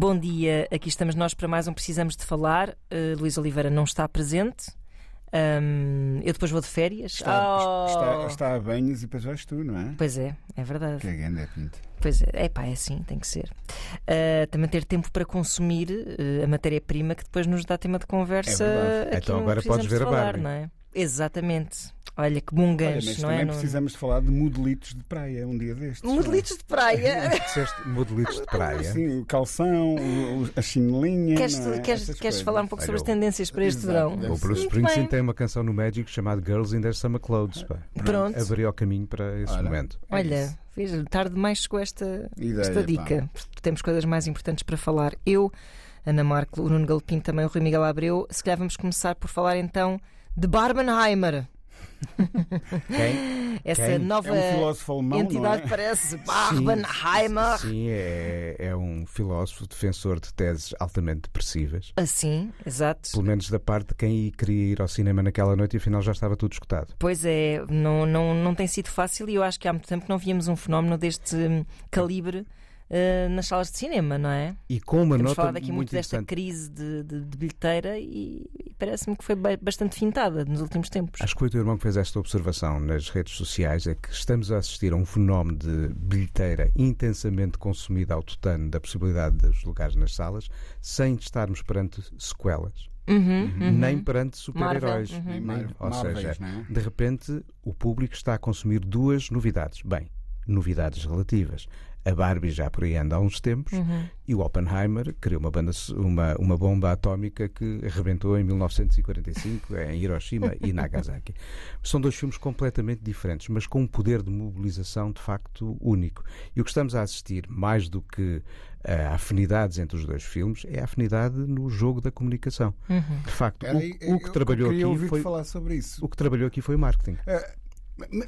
Bom dia, aqui estamos nós para mais um Precisamos de Falar. Uh, Luís Oliveira não está presente. Um, eu depois vou de férias. Está, Oh! está, está a banhos e depois vais tu, não é? Pois é, é verdade. Que é grande, é pinto. Pois é, é pá, é assim, tem que ser. Uh, também ter tempo para consumir uh, a matéria-prima que depois nos dá tema de conversa. É verdade. aqui Então agora podes ver a falar, Barbie. não é? Exatamente. Olha que bom Olha, gancho, mas não também é? Não- precisamos de falar de modelitos de praia um dia destes. não é? Modelitos de praia. Disseste modelitos de praia. Sim, o calção, o, a chinelinha. queres não é? queres, queres falar um pouco sobre Olha, as tendências para este Exato, verão? O Bruce Springsteen tem uma canção no Magic chamada Girls in Their Summer Clothes. Pá. Pronto. Abriu o caminho para esse Olha. momento. É Olha, veja, tarde demais chegou esta, Ideia, esta pá. dica. Temos coisas mais importantes para falar. Eu, Ana Marco, o Nuno Galopim, também o Rui Miguel Abreu. Se calhar vamos começar por falar então de Barbenheimer. Quem? Essa Quem? nova É um filósofo alemão, entidade é? parece Barbenheimer. Sim, sim, é, é um filósofo defensor de teses altamente depressivas. Assim, exato. Pelo menos da parte de quem queria ir ao cinema naquela noite e afinal já estava tudo escutado. Pois é, não, não, não tem sido fácil e eu acho que há muito tempo que não víamos um fenómeno deste hum, calibre eh, nas salas de cinema, não é? E com uma Temos nota falado aqui muito, muito desta crise de, de- de bilheteira e, e parece-me que foi ba- bastante fintada nos últimos tempos. Acho que foi o teu irmão que fez esta observação nas redes sociais, é que estamos a assistir a um fenómeno de bilheteira intensamente consumida ao tutano da possibilidade dos lugares nas salas, sem estarmos perante sequelas, Uhum, uhum. nem perante super-heróis. Marvel, uhum. Nem Mar- Ou seja, não é? de repente o público está a consumir duas novidades. Bem, novidades relativas. A Barbie já por aí anda há uns tempos Uhum. e o Oppenheimer criou uma, banda, uma, uma bomba atómica que arrebentou em 1945 em Hiroshima e Nagasaki. São dois filmes completamente diferentes, mas com um poder de mobilização de facto único. E o que estamos a assistir, mais do que eh, afinidades entre os dois filmes, é a afinidade no jogo da comunicação. Uhum. De facto, o, o que eu trabalhou queria aqui foi falar sobre isso. o que trabalhou aqui foi o marketing.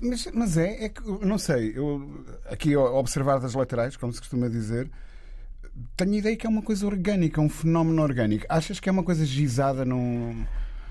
Mas, mas é, é que, eu não sei, eu aqui observar das laterais, como se costuma dizer, tenho a ideia que é uma coisa orgânica, um fenómeno orgânico. Achas que é uma coisa gizada num,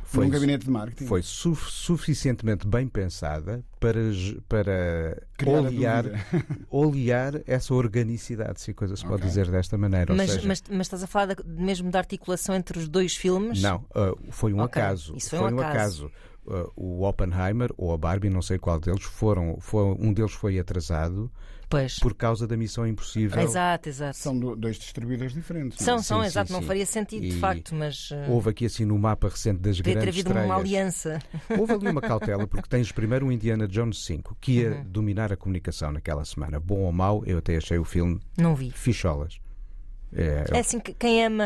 Foi num gabinete de marketing? Foi su- suficientemente bem pensada para, para olear, dúvida. olear essa organicidade, se a coisa se pode Ok. dizer desta maneira. Ou Mas, seja, mas, mas estás a falar da- mesmo da articulação entre os dois filmes? Não, uh, foi um Ok, acaso. isso foi um acaso. Uh, o Oppenheimer ou a Barbie, não sei qual deles, foram, foi, um deles foi atrasado Pois. por causa da Missão Impossível. Exato, exato. São, São do- dois distribuidores diferentes. não é? são, Sim, sim, exato. Não sim. faria sentido, de E facto, mas. uh, Houve aqui assim no mapa recente das Podia ter grandes havido uma estreias. aliança. Houve ali uma cautela, porque tens primeiro o Indiana Jones 5, que ia Uhum. dominar a comunicação naquela semana. Bom ou mau, eu até achei o filme Não vi. ficholas. É, É assim que quem ama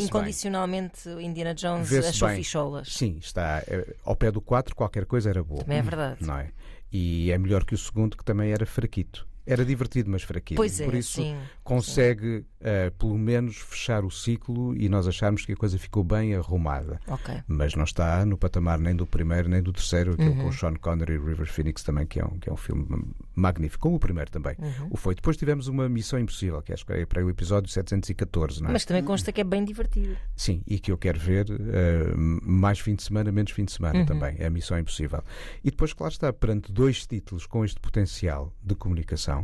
incondicionalmente o Indiana Jones achou bem. ficholas. Sim, está é, ao pé do 4, qualquer coisa era boa. Também é verdade. Não é? E é melhor que o segundo, que também era fraquito. Era divertido, mas fraquito. Pois é, Por isso, sim. consegue, eh, pelo menos, fechar o ciclo e nós acharmos que a coisa ficou bem arrumada. Ok. Mas não está no patamar nem do primeiro nem do terceiro, aquele Uhum. com Sean Connery e River Phoenix também, que é um, que é um filme magnífico, como o primeiro também. Uhum. O foi. Depois tivemos uma Missão Impossível, que acho que é para o episódio 714, não é? Mas também consta que é bem divertido. Sim, e que eu quero ver eh, mais fim de semana, menos fim de semana Uhum. também. É a Missão Impossível. E depois, claro está, perante dois títulos com este potencial de comunicação,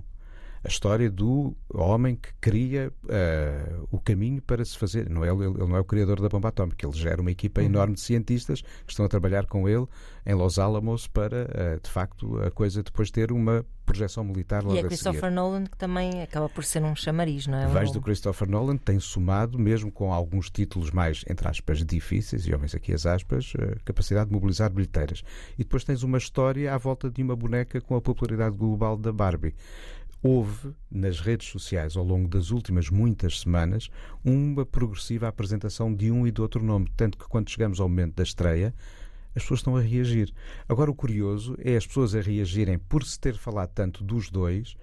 a história do homem que cria eh, o caminho para se fazer. Não é, ele, ele não é o criador da bomba atómica, ele gera uma equipa Uhum. enorme de cientistas que estão a trabalhar com ele em Los Alamos para, eh, de facto, a coisa depois ter uma projeção militar logo E é. Christopher Nolan que também acaba por ser um chamariz, não é? Vais do Christopher Nolan tem somado, mesmo com alguns títulos mais, entre aspas, difíceis, e homens aqui as aspas, a capacidade de mobilizar bilheteiras. E depois tens uma história à volta de uma boneca com a popularidade global da Barbie. Houve, nas redes sociais, ao longo das últimas muitas semanas, uma progressiva apresentação de um e do outro nome, tanto que quando chegamos ao momento da estreia, as pessoas estão a reagir. Agora, o curioso é as pessoas a reagirem por se ter falado tanto dos dois,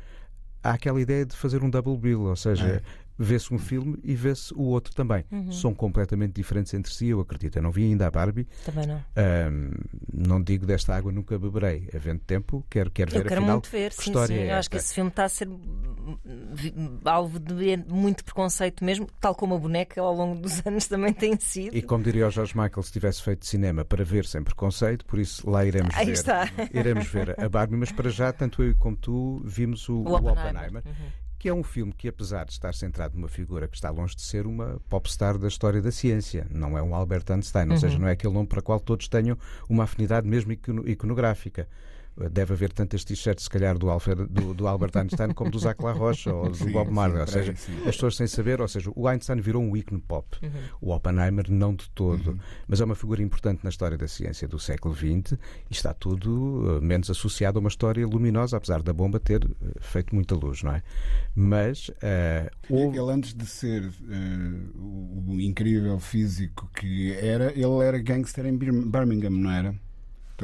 há aquela ideia de fazer um double bill, ou seja, vê-se um filme e vê-se o outro também. São completamente diferentes entre si, eu acredito. Eu não vi ainda a Barbie. Também não. Ahm, não digo desta água nunca beberei. Havendo tempo, quero, quero Eu ver quero afinal muito ver, que sim, história sim. é Eu acho que esse filme está a ser alvo de muito preconceito mesmo, tal como a boneca ao longo dos anos também tem sido. E como diria o George Michael, se tivesse feito cinema para ver sem preconceito, por isso lá iremos Aí ver. está. Iremos ver a Barbie, mas para já, tanto eu como tu, vimos o, O o Oppenheimer. Oppenheimer, Uhum. Que é um filme que, apesar de estar centrado numa figura que está longe de ser uma popstar da história da ciência, não é um Albert Einstein, ou seja, Uhum. não é aquele nome para o qual todos tenham uma afinidade mesmo icono- iconográfica. Deve haver tantas t-shirts, se calhar, do, Alfred, do, do Albert Einstein como do Zac La Rocha ou do Sim, Bob sim, Marley. Ou seja, sim. as pessoas sem saber, ou seja, o Einstein virou um ícone pop. O Oppenheimer não de todo, mas é uma figura importante na história da ciência do século XX e está tudo eh, menos associado a uma história luminosa, apesar da bomba ter eh, feito muita luz, não é? Mas eh, houve- Ele, antes de ser eh, o, o incrível físico que era, ele era gangster em Bir- Birmingham, não era?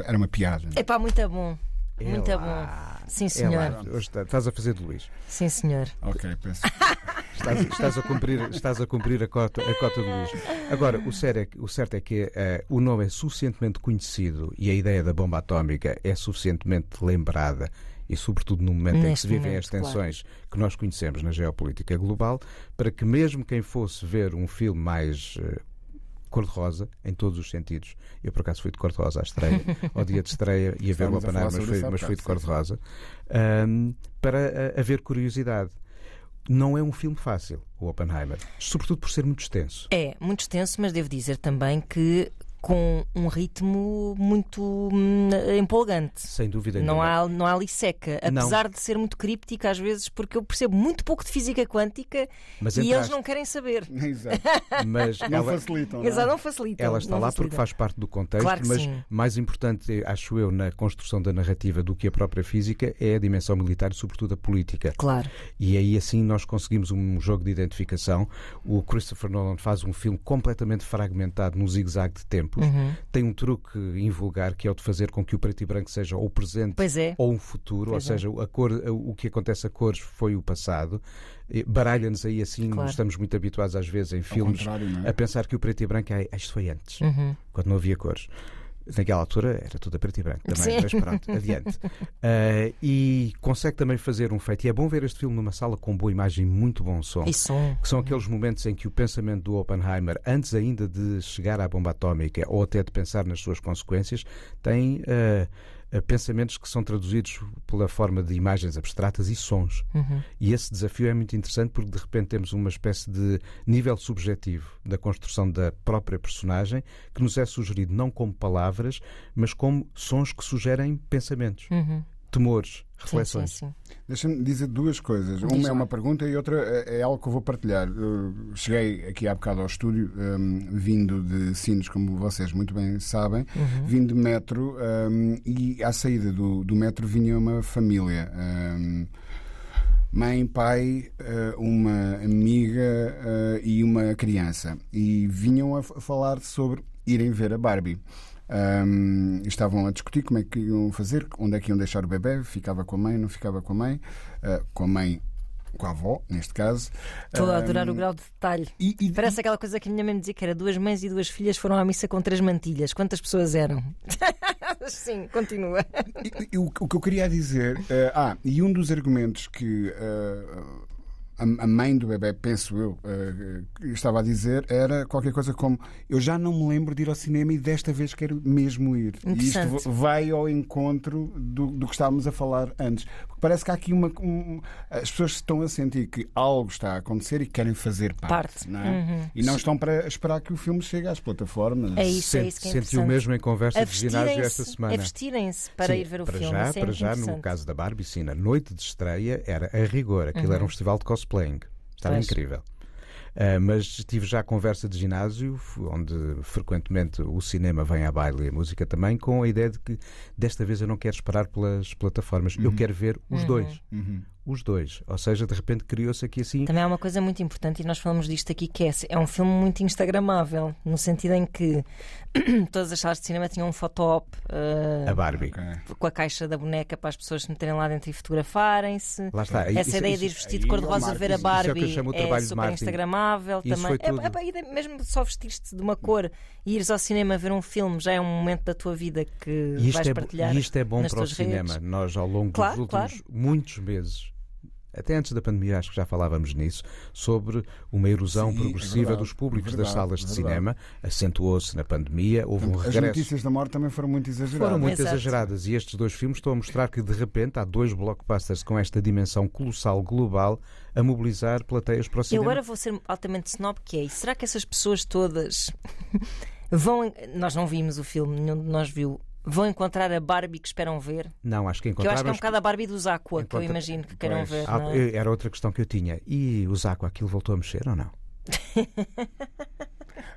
Era uma piada. É pá, muito bom. É Muito lá, bom. Sim, é senhor. lá. Hoje está- estás a fazer de Luís. Sim, senhor. Ok, peço. Estás, estás a cumprir, estás a cumprir a, cota, a cota do Luís. Agora, o certo é, que- o certo é que eh, o nome é suficientemente conhecido e a ideia da bomba atómica é suficientemente lembrada e, sobretudo, no momento em que Neste se vivem momento, as tensões que nós conhecemos na geopolítica global, para que mesmo quem fosse ver um filme mais eh, cor-de-rosa, em todos os sentidos, eu por acaso fui de cor-de-rosa à estreia, ao dia de estreia, ia ver o a Oppenheimer, mas fui, mas fui de cor-de-rosa, ahm, para haver curiosidade. Não é um filme fácil, o Oppenheimer, sobretudo por ser muito extenso. É, muito extenso, mas devo dizer também que com um ritmo muito hum, empolgante. Sem dúvida Não nenhuma. há, não há ali seca, Não. apesar de ser muito críptica às vezes, porque eu percebo muito pouco de física quântica Mas e eles entraste, não querem saber. Exato. mas Não ela, facilitam. não é? Exato, não facilita. ela está não lá facilita. porque faz parte do contexto, Claro mas sim. mais importante, acho eu, na construção da narrativa do que a própria física é a dimensão militar e, sobretudo, a política. Claro. E aí assim nós conseguimos um jogo de identificação. O Christopher Nolan faz um filme completamente fragmentado num zigue-zague de tempos. Uhum. Tem um truque invulgar que é o de fazer com que o preto e branco seja ou presente Pois é. ou um futuro, Pois ou é. seja, a cor, o que acontece a cores foi o passado. Baralha-nos aí assim, Claro. estamos muito habituados às vezes em filmes contrário, não é? a pensar que o preto e branco é, "Ah, isto foi antes, Uhum. quando não havia cores. Naquela altura era tudo a preto e branco também, Sim. mas pronto, adiante. Ah, e consegue também fazer um feito. E é bom ver este filme numa sala com boa imagem e muito bom som. E som. Que são aqueles momentos em que o pensamento do Oppenheimer, antes ainda de chegar à bomba atómica ou até de pensar nas suas consequências, tem ah, pensamentos que são traduzidos pela forma de imagens abstratas e sons. Uhum. E esse desafio é muito interessante porque de repente temos uma espécie de nível subjetivo da construção da própria personagem que nos é sugerido não como palavras, mas como sons que sugerem pensamentos, Uhum. temores, reflexões. sim, sim. Deixa-me dizer duas coisas. Diz Uma lá. é uma pergunta e outra é é algo que eu vou partilhar. Eu cheguei aqui há bocado ao estúdio, hum, vindo de Sines, como vocês muito bem sabem, Uhum. vindo de metro hum, e à saída do, do metro vinha uma família. hum, Mãe, pai, eh, uma amiga eh, e uma criança. E vinham a falar sobre irem ver a Barbie. Hum, estavam a discutir como é que iam fazer, onde é que iam deixar o bebê, ficava com a mãe, não ficava com a mãe, eh, com a mãe, com a avó, neste caso. Estou a adorar Hum, o grau de detalhe. e- e- Parece aquela coisa que a minha mãe me dizia que era duas mães e duas filhas foram à missa com três mantilhas. Quantas pessoas eram? Sim, continua. E- e o, o que eu queria dizer. eh, ah, e um dos argumentos que eh, a, a mãe do bebê, penso eu, eh, que estava a dizer era qualquer coisa como: Eu já não me lembro de ir ao cinema e desta vez quero mesmo ir. E isto vai ao encontro do, do que estávamos a falar antes. Porque parece que há aqui uma. um- as pessoas estão a sentir que algo está a acontecer e querem fazer parte. Parte. Não é? Uhum. E não estão para esperar que o filme chegue às plataformas. É isso, é Sente- isso que é Sentiu interessante. mesmo em conversa de ginásio esta semana. vestirem-se para Sim, ir ver o para filme. Já, é para já, no. Uhum. caso da Barbie, sim, na noite de estreia era a rigor. Aquilo era um festival de cosplaying. Estava Pois. incrível. Ah, mas tive já conversa de ginásio, onde frequentemente o cinema vem à baile e a música também, com a ideia de que desta vez eu não quero esperar pelas plataformas, eu quero ver os dois. Uhum. Os dois. Ou seja, de repente criou-se aqui assim. Também há uma coisa muito importante, e nós falamos disto aqui, que é, é um filme muito instagramável, no sentido em que todas as salas de cinema tinham um foto-op uh, A Barbie. Ok. com a caixa da boneca para as pessoas se meterem lá dentro e fotografarem-se. Lá está. Essa Isso- ideia de ir isso- vestido de cor-de-rosa ó, ver a isso- isso é o que eu Barbie é, de super instagramável Isso também. foi tudo. É, é, ideia- mesmo só vestir-te de uma cor e ires ao cinema ver um filme já é um momento da tua vida que E isto, vais é, partilhar. e isto é bom para o tuas cinema. redes. Nós, ao longo Claro, dos últimos muitos meses, até antes da pandemia, acho que já falávamos nisso, sobre uma erosão Sim, é progressiva verdade, dos públicos é das verdade, salas de é cinema. Acentuou-se na pandemia, houve um As regresso. notícias da morte também foram muito exageradas. Foram muito exageradas e estes dois filmes estão a mostrar que de repente há dois blockbusters com esta dimensão colossal global a mobilizar plateias para o Eu cinema. agora vou ser altamente snob, que é, e será que essas pessoas todas vão. Nós não vimos o filme, nenhum de nós viu. Vão encontrar a Barbie que esperam ver? Não, acho que Que eu acho que é um bocado a Barbie dos Aqua, que eu Encontra- imagino que queiram Pois. ver. Ah, não é? era outra questão que eu tinha. E o Zaco, aquilo voltou a mexer ou não?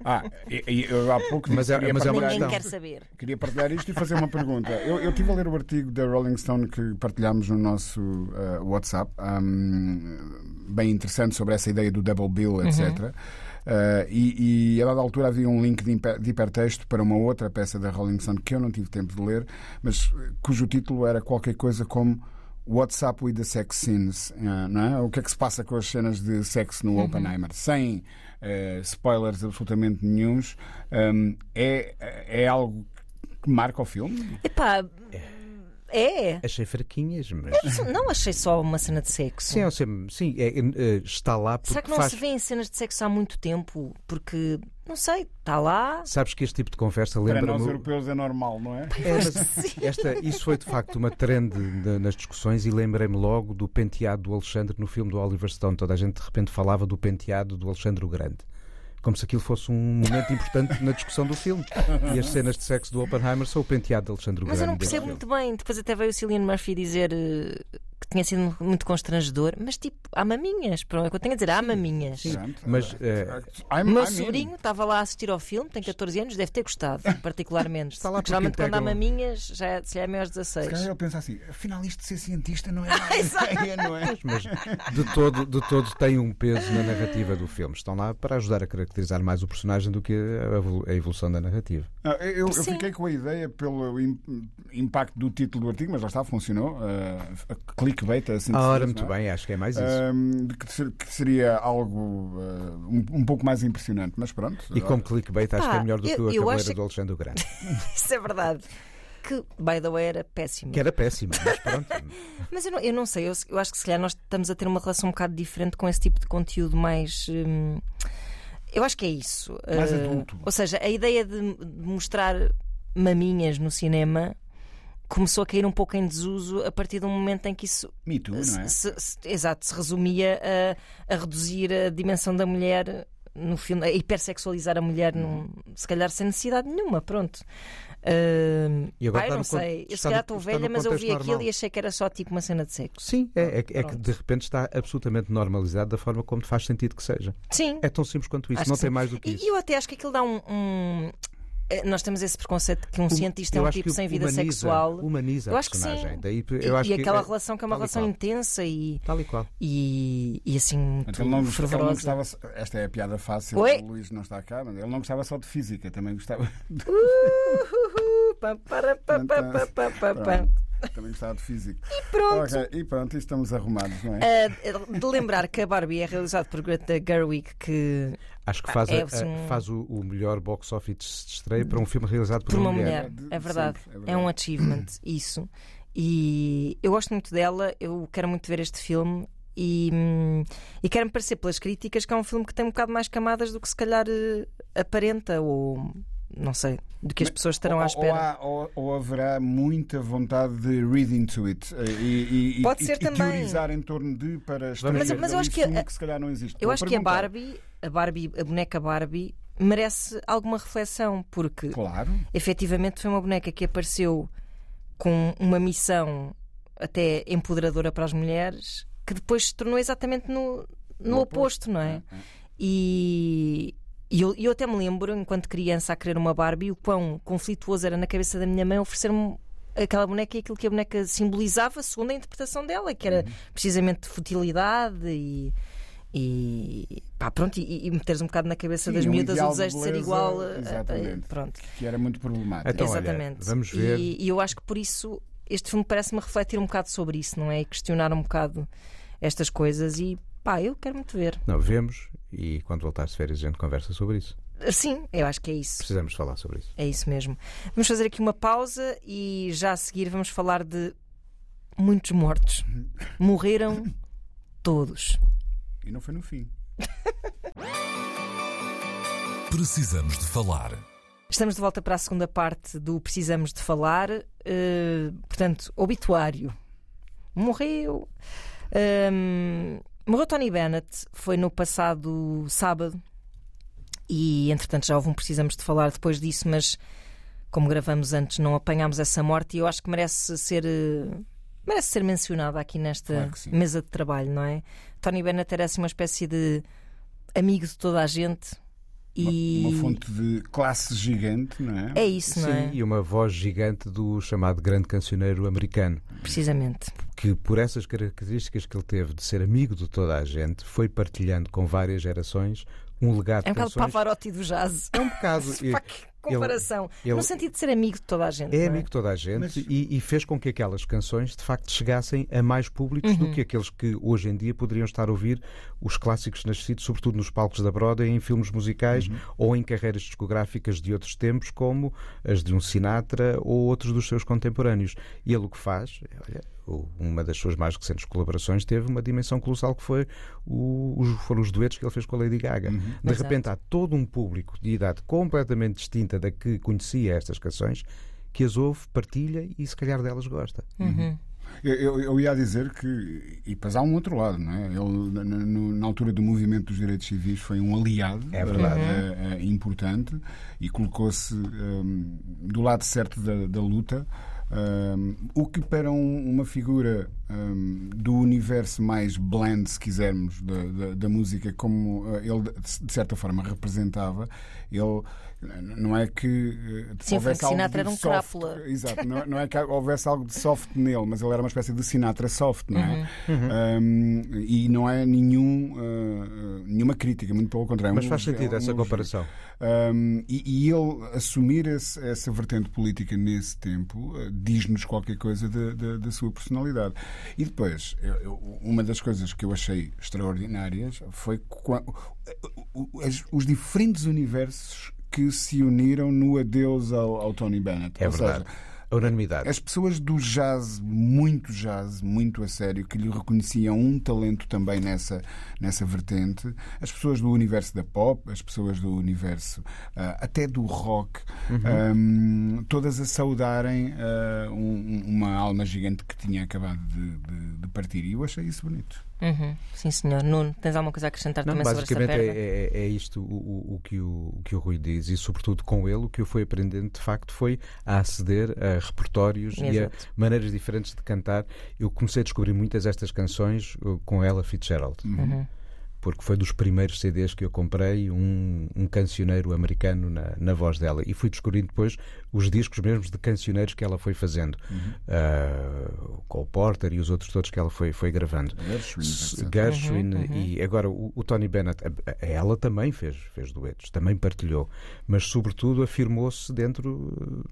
Ah, eu há pouco Mas disse é- mas é uma partilhar Ninguém questão. quer saber. Queria partilhar isto e fazer uma pergunta. Eu, eu estive a ler o artigo da Rolling Stone que partilhámos no nosso uh, WhatsApp, um, bem interessante sobre essa ideia do double bill, etc. Uh, e, e a dada altura havia um link de, hiper- de hipertexto para uma outra peça da Rolling Stone que eu não tive tempo de ler, mas uh, cujo título era qualquer coisa como What's Up with the Sex Scenes? Uh, não é? O que é que se passa com as cenas de sexo no Oppenheimer? Sem uh, spoilers absolutamente nenhuns, um, é, é algo que marca o filme? Epá, é. Achei fraquinhas, mas. Isso- Não achei só uma cena de sexo. Sim, eu sei- sim é, é, está lá porque Será que não faz. se vê em cenas de sexo há muito tempo? Porque, não sei, está lá. Sabes que este tipo de conversa Para nós europeus é normal, não é? É, mas esta, isso foi de facto uma trend de- nas discussões e lembrei-me logo do penteado do Alexandre no filme do Oliver Stone. Toda a gente de repente falava do penteado do Alexandre o Grande. Como se aquilo fosse um momento importante na discussão do filme. E as cenas de sexo do Oppenheimer são o penteado de Alexandre Mas Grande. eu não percebo muito bem. Depois até veio o Cillian Murphy dizer eh, que tinha sido muito constrangedor. Mas tipo, há maminhas. Pronto, é o que eu tenho a dizer, há maminhas. Mas, O meu sobrinho estava lá a assistir ao filme, tem 14 anos, deve ter gostado, particularmente. Está lá Geralmente quando há maminhas já é, se é maiores Se 16. calhar ele pensa assim, afinal isto de ser cientista não é nada ideia, não é? Mas de todo, de todo tem um peso na narrativa do filme. Estão lá para ajudar a caracterizar mais o personagem do que a evolu- a evolução da narrativa. Ah, Eu, eu fiquei com a ideia pelo im- impacto do título do artigo, mas lá está, funcionou. Uh, clickbait, assim que se Ora, muito é? bem, acho que é mais isso. De que, que seria algo ah, um, um pouco mais impressionante, mas pronto. E como clickbait, acho que é melhor do que eu- a eu Cavaleira acho- do Alexandre o Grande. Isso é verdade. Que, by the way, era péssimo. Que era péssima, mas pronto. Mas eu não, eu não sei, eu, eu acho que se calhar nós estamos a ter uma relação um bocado diferente com esse tipo de conteúdo mais. hum, eu acho que é isso. Mais Uh, adulto. Ou seja, a ideia de, de mostrar maminhas no cinema começou a cair um pouco em desuso a partir do momento em que isso Me Too, não é? se- se- exato, se resumia a, a reduzir a dimensão da mulher no filme, a hipersexualizar a mulher, num, se calhar sem necessidade nenhuma, pronto. Uh, E agora está não sei, eu se calhar estou velha, mas eu vi contexto aquilo normal. e achei que era só tipo uma cena de sexo. Sim, é, é, que- é que de repente está absolutamente normalizado da forma como faz sentido que seja. Sim, É tão simples quanto isso, Acho não tem sim. mais do que e isso. e eu até acho que aquilo dá um. um- nós temos esse preconceito de que um cientista é Eu um acho tipo sem vida humaniza- sexual. Humaniza Eu a acho que sim. personagem. Daí, E, eu acho e que aquela é- relação que é uma e relação qual. intensa e, Tal e qual. e, e assim muito Portanto, ele não, ele não fervorosa. gostava. Esta é a piada fácil, Oi? o Luís não está cá, mas ele não gostava só de física, também gostava. Uhuhu, pam, para, também gostava de física. E pronto. Ok, E pronto, estamos arrumados, não é? Uh, de lembrar que a Barbie é realizada por Greta Gerwig, que Acho que faz, É, a- assim, faz o, o melhor box office de estreia para um filme realizado por, por uma mulher, De- é verdade. sempre, é É verdade. um achievement, isso. E eu gosto muito dela, eu quero muito ver este filme. E, hum, e quero-me parecer pelas críticas que é um filme que tem um bocado mais camadas do que se calhar eh, aparenta, ou não sei, do que as pessoas estarão ou, à ou espera. há- Ou, ou haverá muita vontade de read into it eh, e, e- Pode e- ser e também. teorizar em torno de para Mas- mas eu acho que a- que se calhar não existe. Eu Vou acho que a perguntar. Barbie, a Barbie, a boneca Barbie, merece alguma reflexão, porque Claro. efetivamente foi uma boneca que apareceu com uma missão até empoderadora para as mulheres, que depois se tornou exatamente no, no No oposto, não é? É, é. E, e eu, eu até me lembro, enquanto criança, a querer uma Barbie, o quão conflituoso era na cabeça da minha mãe oferecer-me aquela boneca e aquilo que a boneca simbolizava, segundo a interpretação dela, que era precisamente de futilidade e. E pá, pronto, e, e meteres um bocado na cabeça Sim, das miúdas o de desejo de ser igual. a- a- a- exatamente. pronto. Que era muito problemático. Então, olha, Exatamente. vamos ver. E, e eu acho que por isso este filme parece-me refletir um bocado sobre isso, não é? E questionar um bocado estas coisas. E pá, eu quero muito ver. Não, vemos e quando voltares de férias a gente conversa sobre isso. Sim, eu acho que é isso. Precisamos falar sobre isso. É isso mesmo. Vamos fazer aqui uma pausa e já a seguir vamos falar de muitos mortos. Morreram todos. E não foi no fim. Precisamos de falar. Estamos de volta para a segunda parte do Precisamos de Falar. Eh, portanto, obituário. Morreu. Morreu Tony Bennett. Foi no passado sábado. E, entretanto, já houve um Precisamos de Falar depois disso, mas como gravamos antes, não apanhámos essa morte e eu acho que merece ser. eh, Merece ser mencionada aqui nesta Claro mesa de trabalho, não é? Tony Bennett era assim uma espécie de amigo de toda a gente e Uma, fonte de classe gigante, não é? é isso, não é? Sim, e uma voz gigante do chamado grande cancioneiro americano, Precisamente. que por essas características que ele teve de ser amigo de toda a gente, foi partilhando com várias gerações um legado É um de bocado. Pavarotti do jazz. É um bocado. Comparação. ele- No sentido de ser amigo de toda a gente. É não amigo de toda a gente Mas- e, e fez com que aquelas canções de facto chegassem a mais públicos Uhum. do que aqueles que hoje em dia poderiam estar a ouvir os clássicos nascidos, sobretudo nos palcos da Broadway, em filmes musicais Uhum. ou em carreiras discográficas de outros tempos, como as de um Sinatra ou outros dos seus contemporâneos. E ele o que faz, olha, uma das suas mais recentes colaborações teve uma dimensão colossal que foi o- os, foram os duetos que ele fez com a Lady Gaga. De Exato. repente há todo um público de idade completamente distinta da que conhecia estas canções que as ouve, partilha e se calhar delas gosta. Uhum. Eu, eu- eu ia dizer que. E depois há um outro lado, não é? Ele, na, na altura do movimento dos direitos civis, foi um aliado É verdade. eh, eh, importante e colocou-se ehm, do lado certo da, da luta. Ehm, o que para um- uma figura ehm, do universo mais blend, se quisermos, da, da- da música, como eh, ele de certa forma representava, ele não é que eh, Sim, houvesse Frank algo Sinatra de era um soft- crápula. Exato, não, não é que houvesse algo de soft nele, mas ele era uma espécie de Sinatra soft, não é? Uhum. Um, e não é nenhum, uh, nenhuma crítica, muito pelo contrário. Mas Um faz sentido é um essa elogio. comparação. Um, e, e ele assumir esse- essa vertente política nesse tempo uh, diz-nos qualquer coisa da- da- da sua personalidade. E depois, eu- eu- uma das coisas que eu achei extraordinárias foi os diferentes universos que se uniram no adeus ao, ao Tony Bennett. É Ou verdade. seja, A unanimidade. as pessoas do jazz, muito jazz, muito a sério, que lhe reconheciam um talento também nessa, nessa vertente, as pessoas do universo da pop, as pessoas do universo ah, até do rock, ahm, todas a saudarem ah, um- uma alma gigante que tinha acabado de, de- de partir. E eu achei isso bonito. Uhum. Sim, senhor. Nuno, tens alguma coisa a acrescentar Não, também sobre esta basicamente perda? é, é- é isto o, o- que o, o que o Rui diz, e sobretudo com ele, o que eu fui aprendendo de facto foi a aceder a repertórios e a Exato. maneiras diferentes de cantar. Eu comecei a descobrir muitas destas canções uh, com ela Fitzgerald. Uhum. Porque foi dos primeiros CDs que eu comprei, um, um cancioneiro americano na, na voz dela. E fui descobrindo depois os discos mesmos de cancioneiros que ela foi fazendo. Uh, o Cole Porter e os outros todos que ela foi, foi gravando. Gershwin. Gershwin Uhum, e agora o, o Tony Bennett, a- a- ela também fez, fez duetos, também partilhou, mas sobretudo afirmou-se dentro uh,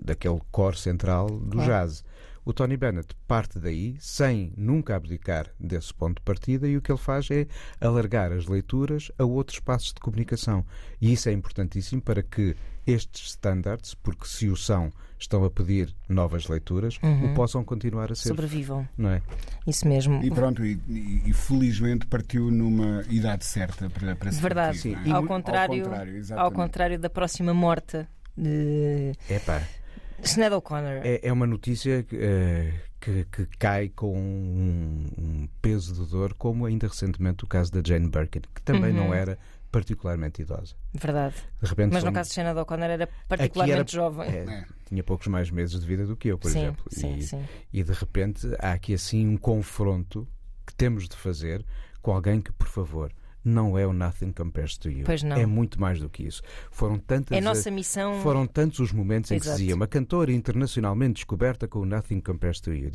daquele core central do jazz. O Tony Bennett parte daí sem nunca abdicar desse ponto de partida e o que ele faz é alargar as leituras a outros espaços de comunicação. E isso é importantíssimo para que estes standards, porque se o são, estão a pedir novas leituras, o possam continuar a ser. Sobrevivam. Não é? Isso mesmo. E pronto, e, e- felizmente partiu numa idade certa para, para se Verdade. partir, é? Ao, contrário, Ao contrário, ao contrário da próxima morta de Epá, Sinead O'Connor. É, é uma notícia que, eh, que, que cai com um, um peso de dor, como ainda recentemente o caso da Jane Birkin, que também Uhum. não era particularmente idosa. Verdade. De repente, Mas no caso de Sinead O'Connor era particularmente era- jovem. é, É. Tinha poucos mais meses de vida do que eu, por sim, exemplo. sim, e, sim. e de repente há aqui assim um confronto que temos de fazer com alguém que, por favor, não é o Nothing Compares to You. Pois não. É muito mais do que isso. Foram tantas É a nossa missão. Foram tantos os momentos em que dizia uma cantora internacionalmente descoberta com o Nothing Compares to You. Eu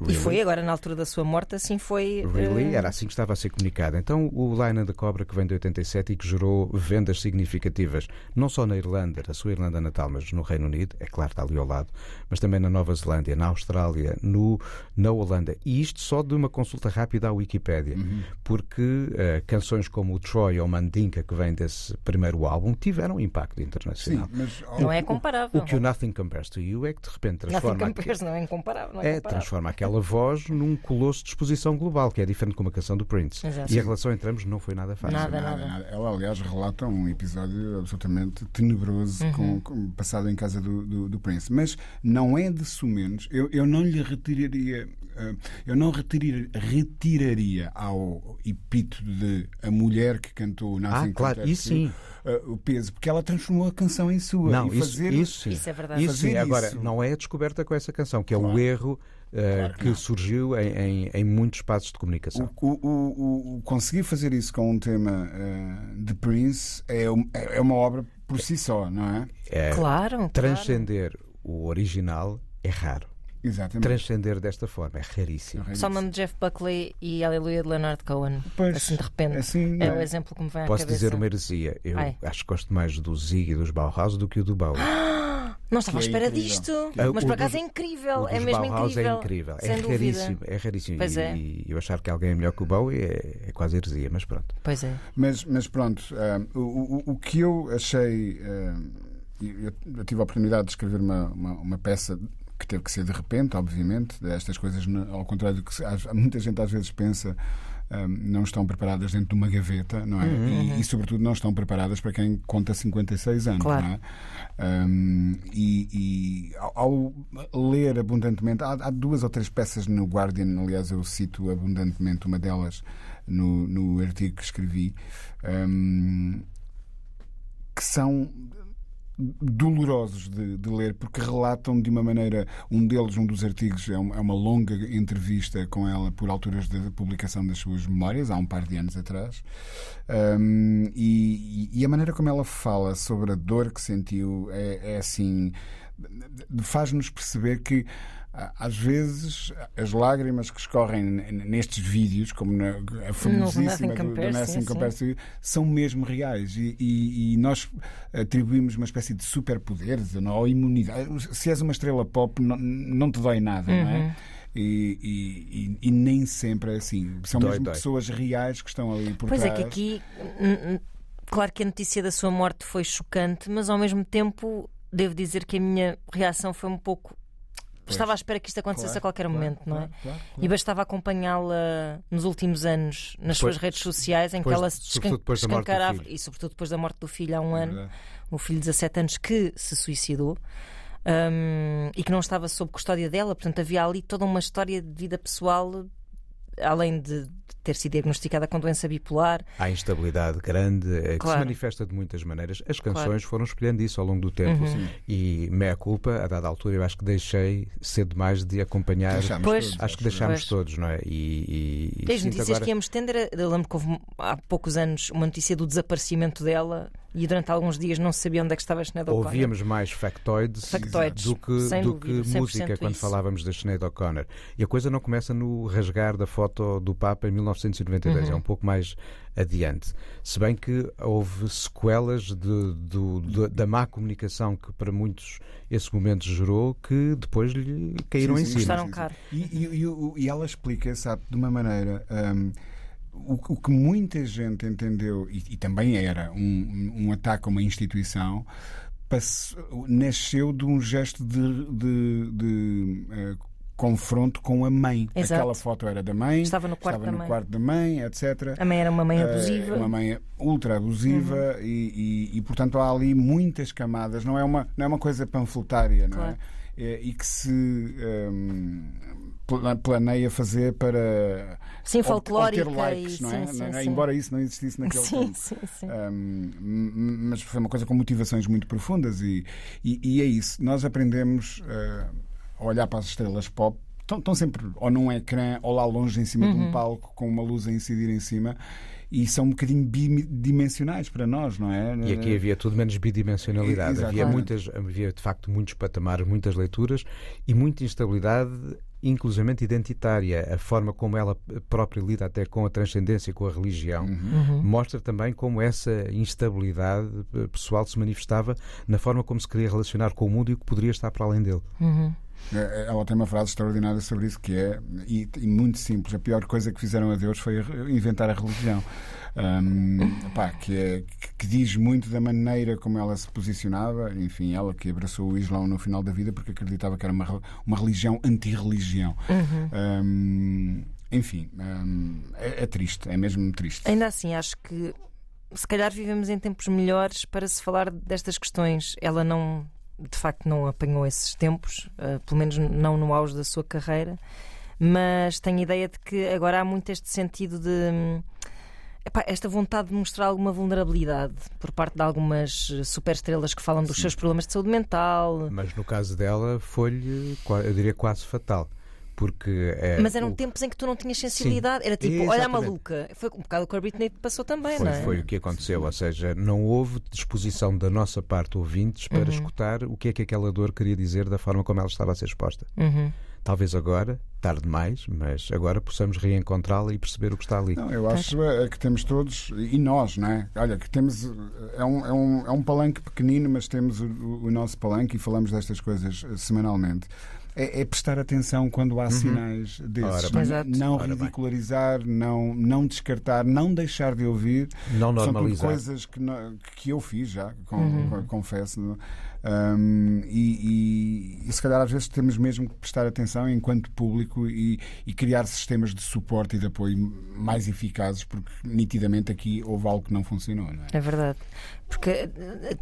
disse, E "Really?" foi agora, na altura da sua morte, assim foi. Really? eh, Era assim que estava a ser comunicado. Então, o Line da Cobra, que vem de 87 e que gerou vendas significativas, não só na Irlanda, na sua Irlanda natal, mas no Reino Unido, é claro, está ali ao lado, mas também na Nova Zelândia, na Austrália, no, na Holanda. E isto só de uma consulta rápida à Wikipédia, porque eh, canções como o Troy ou Mandinka, que vem desse primeiro álbum, tiveram um impacto Sim, internacional. mas Não é O- comparável. O que o Nothing Compares to You é que de repente Nothing transforma. aque- compares, não é incomparável. Não é, é, comparável. transforma aquela voz num colosso de exposição global, que é diferente de uma canção do Prince. Exato. E a relação entre ambos não foi nada fácil. Nada, nada. Ela, aliás, relata um episódio absolutamente tenebroso Uhum. com, com- passado em casa do, do, do Prince. Mas não é de sumenos. Eu, eu não lhe retiraria. eh, eu não retirar- retiraria ao epíteto de a mulher que cantou o Nothing Ah, claro, isso You, eh, o peso, porque ela transformou a canção em sua. Não, e isso, fazer, isso sim. Isso é verdade. Isso sim. Agora, isso- não é a descoberta com essa canção, que é o Claro. erro eh, Claro que que surgiu em, em- em muitos espaços de comunicação. O, o- o- o- conseguir fazer isso com um tema eh, de Prince é, um- é é uma obra por si só, não é? É, Claro. claro. transcender o original é raro. Exatamente. Transcender desta forma é raríssimo. É Só de Jeff Buckley e Aleluia de Leonard Cohen. Pois, assim de repente. assim, é não o é? exemplo que me vem à Posso cabeça. dizer uma heresia. Eu Ai. acho que gosto mais do Zig e dos Bauhaus do que o do Bowie. Não estava à é espera incrível. disto. é- Mas por acaso dos- é incrível. O É mesmo Bauhaus incrível. é incrível. É dúvida. raríssimo. É raríssimo. Pois e, é. e eu achar que alguém é melhor que o Bowie é, é quase heresia, mas pronto. Pois é. Mas, mas pronto, ah, o, o, o que eu achei. ah, eu, eu tive a oportunidade de escrever uma, uma, uma peça que teve que ser de repente, obviamente. Estas coisas, ao contrário do que muita gente às vezes pensa, ah, não estão preparadas dentro de uma gaveta, não é? E, e, sobretudo, não estão preparadas para quem conta 56 anos, Claro. não é? Um, e e ao, ao ler abundantemente, há, há duas ou três peças no Guardian, aliás, eu cito abundantemente uma delas no, no artigo que escrevi, um, que são dolorosos de, de ler porque relatam de uma maneira um deles um dos artigos é uma, é uma longa entrevista com ela por alturas da publicação das suas memórias há um par de anos atrás. Um, e, e a maneira como ela fala sobre a dor que sentiu é, é assim faz-nos perceber que às vezes as lágrimas que escorrem nestes vídeos, como na, a famosíssima do, Nothing. Compares to são mesmo reais e, e- e nós atribuímos uma espécie de superpoderes não, ou imunidade. Se és uma estrela pop, não, não te dói nada, não Uhum. é? E, e- e- nem sempre é assim. São Dói, mesmo dói. pessoas reais que estão ali por Pois trás. é que aqui, claro que a notícia da sua morte foi chocante, mas ao mesmo tempo devo dizer que a minha reação foi um pouco. Estava à espera que isto acontecesse Claro, a qualquer claro, momento, não é? claro, claro, E bastava acompanhá-la nos últimos anos nas Depois- suas redes sociais, em depois- que ela se sobretudo depois da morte do escancarava, filho. e sobretudo depois da morte do filho há um É ano, o filho de 17 anos que se suicidou. hum, e que não estava sob custódia dela, portanto havia ali toda uma história de vida pessoal, além de ter sido diagnosticada com doença bipolar. Há instabilidade grande eh, que Claro. se manifesta de muitas maneiras. As canções Claro. foram espelhando isso ao longo do tempo. Uhum. E meia culpa, a dada altura, eu acho que deixei cedo demais de acompanhar. Deixámos Pois. todos, Acho que deixámos Pois. todos, não é? E, e, e as notícias agora- que íamos tendo, era, eu lembro que houve há poucos anos uma notícia do desaparecimento dela e durante alguns dias não se sabia onde é que estava a Sinead O'Connor. Ouvíamos mais factoids, Factoides, do que, do dúvida, que 100% música quando isso. falávamos da Sinead O'Connor. E a coisa não começa no rasgar da foto do Papa em 1992, Uhum. é um pouco mais adiante. Se bem que houve sequelas de- do- do- da má comunicação que para muitos esse momento gerou que depois lhe caíram Sim, em sim, cima. Custaram caro. E, e- e e ela explica, sabe, de uma maneira. hum, o, o que muita gente entendeu, e, e também era um, um ataque a uma instituição, passe- nasceu de um gesto de, de- de, eh, confronto com a mãe. Exato. Aquela foto era da mãe, Estava no quarto estava da no mãe. quarto da mãe, etc. A mãe era uma mãe Eh, abusiva. Uhum. Uma mãe ultra abusiva e, e- e, portanto há ali muitas camadas. Não é uma, não é uma coisa panfletária, não Claro. é? É, E que se hum, pla- planeia fazer para Sim, folclórica obter likes, e- não é? sim, sim, Não é? sim. Embora isso não existisse naquele Sim, tempo. sim, sim. Um, mas foi uma coisa com motivações muito profundas e, e, e é isso. Nós aprendemos uh, a olhar para as estrelas pop. Estão, sempre ou num ecrã ou lá longe em cima de Uhum. um palco com uma luz a incidir em cima e são um bocadinho bidimensionais para nós, não é? E aqui havia tudo menos bidimensionalidade. Havia, muitas, havia de facto muitos patamares, muitas leituras e muita instabilidade, inclusivamente identitária. A forma como ela própria lida até com a transcendência, com a religião, Uhum. mostra também como essa instabilidade eh, pessoal se manifestava na forma como se queria relacionar com o mundo e o que poderia estar para além dele. É, Ela tem uma frase extraordinária sobre isso que é, e, e muito simples, a pior coisa que fizeram a Deus foi inventar a religião. Ahm, pá, que, é- que- diz muito da maneira como ela se posicionava, enfim, ela que abraçou o Islão no final da vida porque acreditava que era uma, uma religião anti-religião. Ahm, enfim, ahm, é, é triste, é mesmo triste. Ainda assim, acho que se calhar vivemos em tempos melhores para se falar destas questões. Ela não, de facto, não apanhou esses tempos, eh, pelo menos não no auge da sua carreira, mas tenho ideia de que agora há muito este sentido de. Epá, esta vontade de mostrar alguma vulnerabilidade por parte de algumas eh, superestrelas que falam dos seus problemas de saúde mental. Mas no caso dela foi-lhe, eu diria, quase fatal. Porque é, Mas eram o- tempos em que tu não tinhas sensibilidade. Era tipo, olha a Exatamente. maluca. Foi um bocado o que a Britney passou também, Foi, não é? foi o que aconteceu, ou seja, não houve disposição da nossa parte, ouvintes, para Uhum. escutar o que é que aquela dor queria dizer da forma como ela estava a ser exposta. Uhum. Talvez agora, tarde demais, mas agora possamos reencontrá-la e perceber o que está ali. Não, eu acho é, que temos todos, e nós, não é? Olha, que temos. É um, é um, é um palanque pequenino, mas temos o, o- nosso palanque e falamos destas coisas semanalmente. É, é prestar atenção quando há sinais desses. Ora bem. não Ora bem. ridicularizar, não, não descartar, não deixar de ouvir. Não São normalizar. coisas que, não- que eu fiz já, com- confesso. não? Um, e, e- e se calhar às vezes temos mesmo que prestar atenção enquanto público e, e criar sistemas de suporte e de apoio mais eficazes, porque nitidamente aqui houve algo que não funcionou. Não é? É verdade. Porque eh,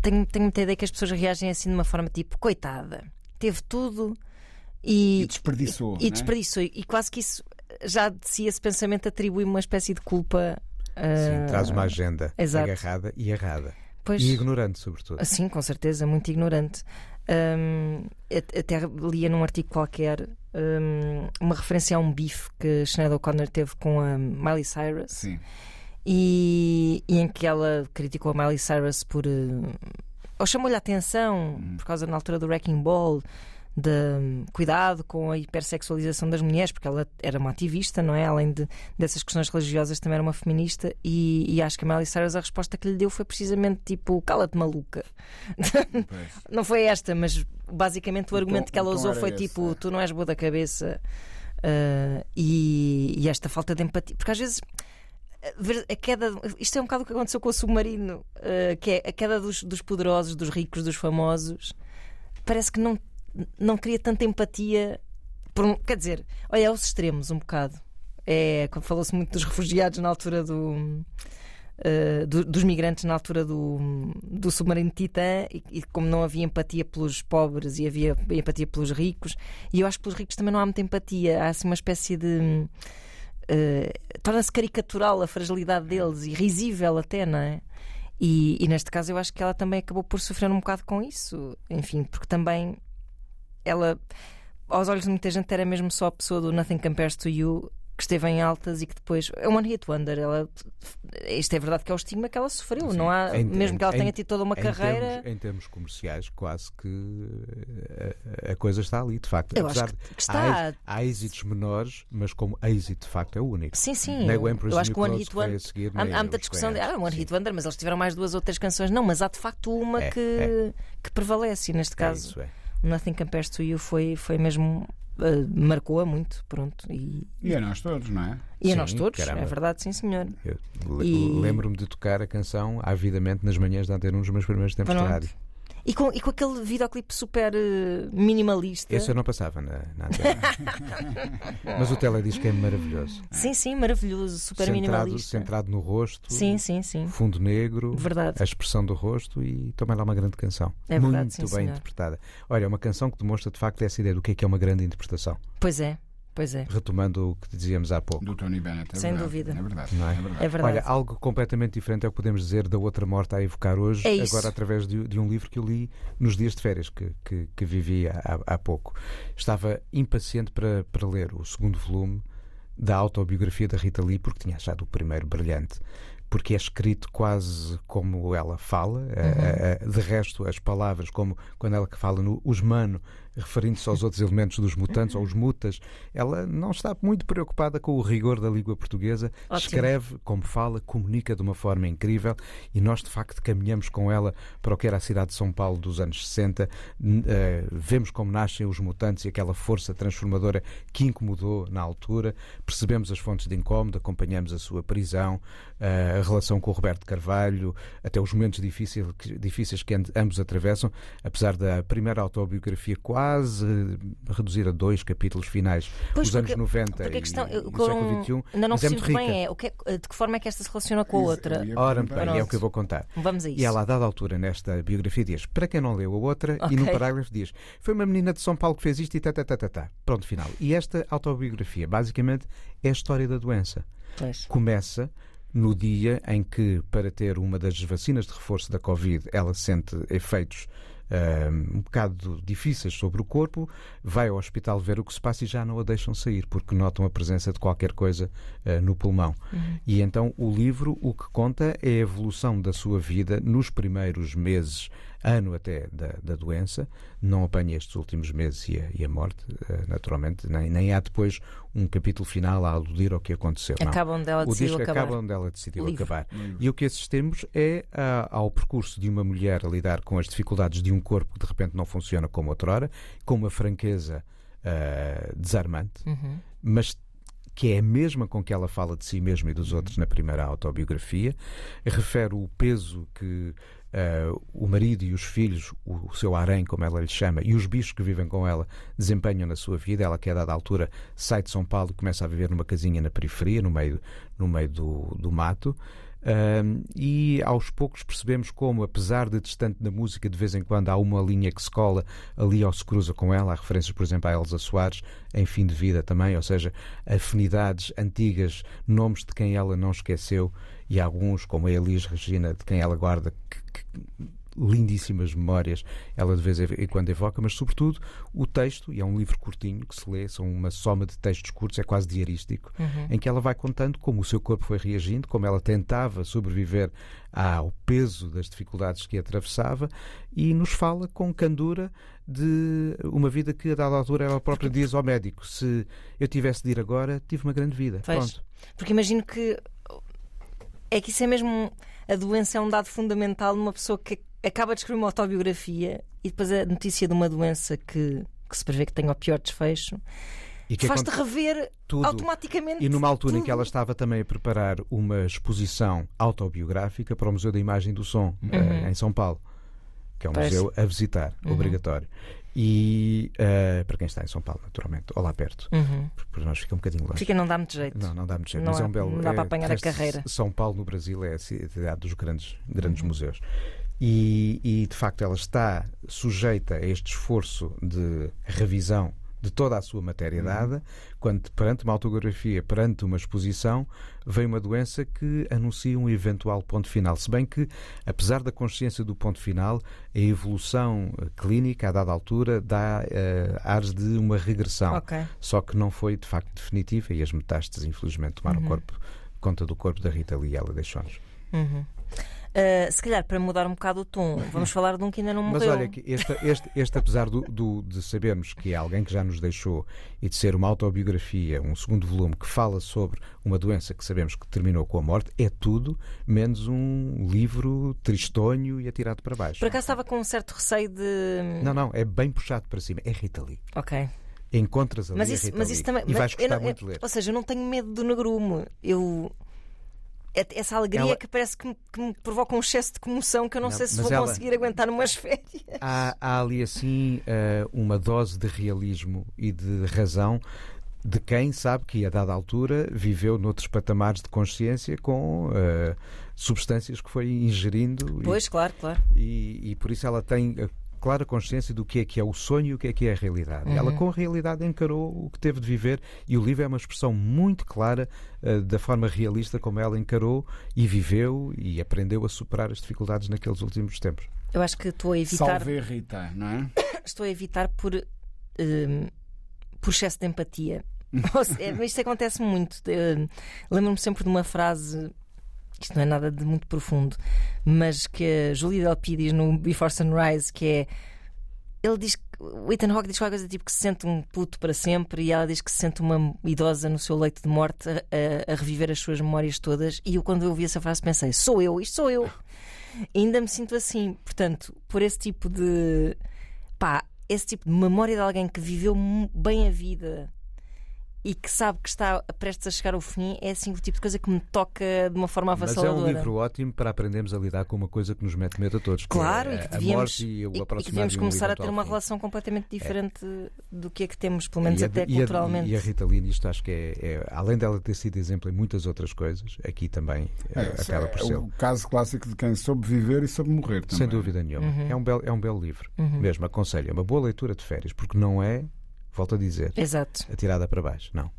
tenho, tenho muita ideia que as pessoas reagem assim de uma forma tipo, coitada, teve tudo e, E desperdiçou, E, não é? desperdiçou. E quase que isso já de si esse pensamento atribui uma espécie de culpa. Sim, ah, traz uma agenda exato. agarrada e errada. Pois, E ignorante, sobretudo. Sim, com certeza, muito ignorante. Hum, at- até lia num artigo qualquer hum, uma referência a um bife que Sinead O'Connor teve com a Miley Cyrus. Sim. e, e em que ela criticou a Miley Cyrus por. eh, ou chamou-lhe a atenção por causa na altura do Wrecking Ball de cuidado com a hipersexualização das mulheres, porque ela era uma ativista, não é? Além de, dessas questões religiosas, também era uma feminista. E, e acho que a Miley Cyrus, a resposta que lhe deu foi precisamente tipo: cala-te maluca. Não foi esta, mas basicamente o, O argumento tom- que ela o tom usou foi esse, tipo: é. tu não és boa da cabeça. Ah, e, e esta falta de empatia. Porque às vezes ver a queda. Isto é um bocado o que aconteceu com o submarino, ah, que é a queda dos, dos poderosos, dos ricos, dos famosos. Parece que não, não cria tanta empatia. Quer dizer, olha, aos extremos, um bocado. É, falou-se muito dos refugiados na altura do. ah, do- dos migrantes na altura do, do submarino Titã e, e como não havia empatia pelos pobres e havia empatia pelos ricos e eu acho que pelos ricos também não há muita empatia há assim uma espécie de eh, torna-se caricatural a fragilidade deles e risível até, não é? E, e neste caso eu acho que ela também acabou por sofrer um bocado com isso, enfim, porque também ela, aos olhos de muita gente, era mesmo só a pessoa do Nothing Compares to You que esteve em altas e que depois é um one hit wonder. Ela, isto é verdade que é o estigma que ela sofreu, não há, Em- mesmo que ela em- tenha tido toda uma carreira. Termos, em termos comerciais, quase que eh, a, a coisa está ali, de facto. Eu acho Apesar que- de- que está. Há, há êxitos menores, mas como êxito de facto é o único. Sim, sim. Nem o eu acho que o One Hit que Wonder. seguir, Há, há muita discussão de. Ah, One Sim. Hit Wonder, mas eles tiveram mais duas ou três canções. Não, mas há de facto uma É, que, é. que prevalece. Neste É caso, isso, é. Nothing Compares to You foi, foi mesmo. ah, marcou-a muito, pronto. E, E a nós todos, não é? e a Sim, nós todos, caramba. é verdade, sim senhor. Eu E- Lembro-me de tocar a canção avidamente nas manhãs de Antena um dos meus primeiros tempos de Pronto. rádio. E com, e com aquele videoclipe super eh, minimalista. Esse eu não passava na, na. Mas o teledisco é maravilhoso. Sim, sim, maravilhoso, super centrado, minimalista. centrado no rosto, Sim, sim, sim. fundo negro, Verdade. a expressão do rosto e também lá uma grande canção. É verdade, Muito sim, bem senhor. interpretada. Olha, é uma canção que demonstra de facto essa ideia do que é que é uma grande interpretação. Pois é, pois é. Retomando o que dizíamos há pouco. Do Tony Bennett. É Sem verdade. dúvida. É verdade. Não é? é verdade. É verdade. Olha, algo completamente diferente é o que podemos dizer da outra morte a evocar hoje, É agora através de, de um livro que eu li nos dias de férias que, que, que vivi há, há pouco. Estava impaciente para, para ler o segundo volume da autobiografia da Rita Lee, porque tinha achado o primeiro brilhante. porque é escrito quase como ela fala. Eh, eh, de resto, as palavras, como quando ela fala no os mano, referindo-se aos outros elementos dos mutantes ou os mutas, ela não está muito preocupada com o rigor da língua portuguesa. Ótimo. Escreve como fala, comunica de uma forma incrível e nós, de facto, caminhamos com ela para o que era a cidade de São Paulo dos anos 60. N- eh, vemos como nascem os mutantes e aquela força transformadora que incomodou na altura. Percebemos as fontes de incómodo, acompanhamos a sua prisão, eh, a relação com o Roberto Carvalho, até os momentos difíceis, que- difíceis que ambos atravessam, apesar da primeira autobiografia quase eh, reduzir a dois capítulos finais, Pois, os anos porque- 90 Porque a e, questão, e com- século XXI, ainda não mas é bem é, o que é- de que forma é que esta se relaciona com a outra. Ora bem, é o que eu vou contar. Vamos a isso. E ela, a dada altura, nesta biografia, diz: para quem não leu a outra, e no parágrafo diz: foi uma menina de São Paulo que fez isto e tá, tá, tá, tá, tá. Pronto, final. E esta autobiografia, basicamente, é a história da doença. Pois. Começa no dia em que, para ter uma das vacinas de reforço da Covid, ela sente efeitos um bocado difíceis sobre o corpo, vai ao hospital ver o que se passa e já não a deixam sair, porque notam a presença de qualquer coisa ah, no pulmão. E então o livro o que conta é a evolução da sua vida nos primeiros meses, ano até da, da doença. Não apanha estes últimos meses e a, e a morte, ah, naturalmente, nem, nem há depois um capítulo final a aludir ao que aconteceu. Acaba onde ela O decidiu acabar. acaba onde ela decidiu Livro. acabar. E o que assistimos é ah, ao percurso de uma mulher a lidar com as dificuldades de um corpo que de repente não funciona como outrora, com uma franqueza ah, desarmante, Uhum. mas que é a mesma com que ela fala de si mesma e dos outros na primeira autobiografia. Refere o peso que ah, o marido e os filhos, o, o seu harém, como ela lhe chama, e os bichos que vivem com ela desempenham na sua vida. Ela, que a dada altura sai de São Paulo e começa a viver numa casinha na periferia, no meio, no meio do, do mato. Ahm, e aos poucos percebemos como, apesar de distante da música, de vez em quando há uma linha que se cola ali ou se cruza com ela. Há referências, por exemplo, a Elsa Soares, em fim de vida também, ou seja, afinidades antigas, nomes de quem ela não esqueceu e alguns, como a Elis Regina, de quem ela guarda que- que- lindíssimas memórias, ela de vez em quando evoca, mas sobretudo o texto, e é um livro curtinho que se lê, são uma soma de textos curtos, é quase diarístico, em que ela vai contando como o seu corpo foi reagindo, como ela tentava sobreviver ao peso das dificuldades que atravessava e nos fala com candura de uma vida que a dada altura ela própria diz ao médico: se eu tivesse de ir agora, tive uma grande vida. Pois. Pronto. Porque imagino que é que isso é mesmo a doença é um dado fundamental numa pessoa que acaba de escrever uma autobiografia e depois a notícia de uma doença que, que se prevê que tenha o pior desfecho E faz-te rever tudo. automaticamente. E numa altura em que tudo. ela estava também a preparar uma exposição autobiográfica para o Museu da Imagem do Som, eh, em São Paulo, que é um Uhum. Pois. museu a visitar, obrigatório. E eh, para quem está em São Paulo, naturalmente, ou lá perto, Uhum. porque nós fica um bocadinho longe. Fica, não dá muito jeito. Não, não dá muito jeito, Não mas é um belo. não dá é, para apanhar a carreira. São Paulo, no Brasil, é a cidade dos grandes, grandes Uhum. museus. E, e, de facto, ela está sujeita a este esforço de revisão de toda a sua matéria dada, quando perante uma autografia, perante uma exposição, vem uma doença que anuncia um eventual ponto final. Se bem que, apesar da consciência do ponto final, a evolução eh, clínica, a dada altura, dá eh, ares de uma regressão Ok. só que não foi de facto definitiva e as metástases infelizmente tomaram Uhum. corpo, conta do corpo da Rita Lee e ela deixou-nos. Uh, se calhar, para mudar um bocado o tom, vamos falar de um que ainda não Mas morreu. olha, que este, este, este apesar do, do- de sabermos que é alguém que já nos deixou e de ser uma autobiografia, um segundo volume que fala sobre uma doença que sabemos que terminou com a morte, é tudo menos um livro tristonho e atirado para baixo. Por acaso estava com um certo receio de. Não, não, é bem puxado para cima. É Rita Lee. Ok. Encontras ali Mas isso, mas isso também. e mas vais gostar não- muito de ler. Ou seja, eu não tenho medo do negrume. Eu. É- Essa alegria Ela- que parece que me, que me provoca um excesso de comoção que eu não, Não, sei se vou ela- conseguir aguentar numas férias. há, há ali assim eh, uma dose de realismo e de razão de quem sabe que a dada altura viveu noutros patamares de consciência com eh, substâncias que foi ingerindo e- Pois, claro, claro. e, e por isso ela tem a clara consciência do que é que é o sonho e o que é que é a realidade. Ela com a realidade encarou o que teve de viver e o livro é uma expressão muito clara eh, da forma realista como ela encarou e viveu e aprendeu a superar as dificuldades naqueles últimos tempos. Eu acho que estou a evitar. Salve Rita, não é? Estou a evitar por. hum, por excesso de empatia. É, mas Isto acontece muito. Eh, Lembro-me sempre de uma frase isto não é nada de muito profundo, mas que a Julie Delpy diz no Before Sunrise, que é ele diz que o Ethan Hawke diz qualquer coisa tipo que se sente um puto para sempre e ela diz que se sente uma idosa no seu leito de morte a, a- a reviver as suas memórias todas. E eu, quando eu ouvi essa frase, pensei: sou eu, isto sou eu. E ainda me sinto assim. Portanto, por esse tipo de. pá, esse tipo de memória de alguém que viveu bem a vida e que sabe que está prestes a chegar ao fim, é assim o tipo de coisa que me toca de uma forma Mas é um avassaladora. livro ótimo para aprendermos a lidar com uma coisa que nos mete medo a todos. que Claro, é e que a devíamos, morte e o e- e aproximar devíamos de um começar a ter uma fim. relação completamente diferente do que é que temos, pelo menos E até e a- culturalmente. E a Rita Lee, isto acho que é, é- além dela ter sido exemplo em muitas outras coisas, aqui também é, É, acaba por é ser. o caso clássico de quem soube viver e soube morrer também. Sem dúvida nenhuma. Uhum. É, um belo, é um belo livro. Mesmo, aconselho. É uma boa leitura de férias, porque não é, volto a dizer, Exato, atirada para baixo. Não.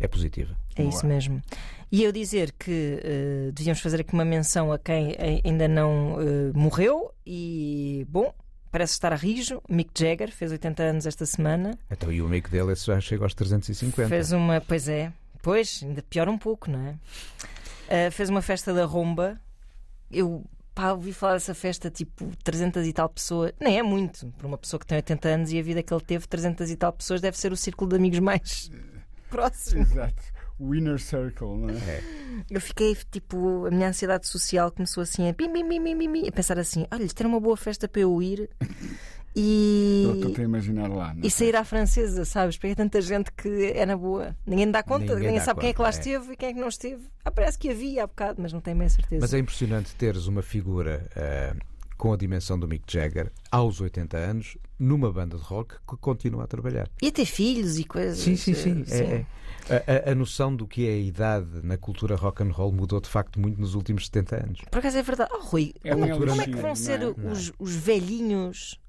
É positiva. é isso mesmo. E eu dizer que eh, devíamos fazer aqui uma menção a quem ai- ainda não eh, morreu e, bom, parece estar a rijo. Mick Jagger fez 80 anos esta semana. Então, e o amigo dele já chega aos 350. Fez uma. Pois é, pois, ainda pior um pouco, não é? Ah, fez uma festa da Romba. Eu pá, ouvi falar dessa festa tipo 300 e tal pessoas. Nem é muito para uma pessoa que tem 80 anos e a vida que ele teve, 300 e tal pessoas, deve ser o círculo de amigos mais próximo. Exato. O inner circle, não é? Eu fiquei tipo, a minha ansiedade social começou assim a, pim, pim, pim, pim, pim, a pensar assim: olha, isto era uma boa festa para eu ir e. Eu a imaginar lá. E é? sair à francesa, sabes? Porque é tanta gente que é na boa. Ninguém dá conta, Ninguém ninguém, dá sabe quem é que lá conta, é. esteve e quem é que não esteve. Ah, parece que havia há bocado, mas não tenho bem a certeza. Mas é impressionante teres uma figura ah, com a dimensão do Mick Jagger aos 80 anos numa banda de rock que continua a trabalhar. E a ter filhos e coisas. Sim, sim, sim. eh, É, é. A, a- noção do que é a idade na cultura rock and roll mudou de facto muito nos últimos 70 anos. Por acaso é verdade. Oh, Rui, É como, uma como é que vão ser é? os, os velhinhos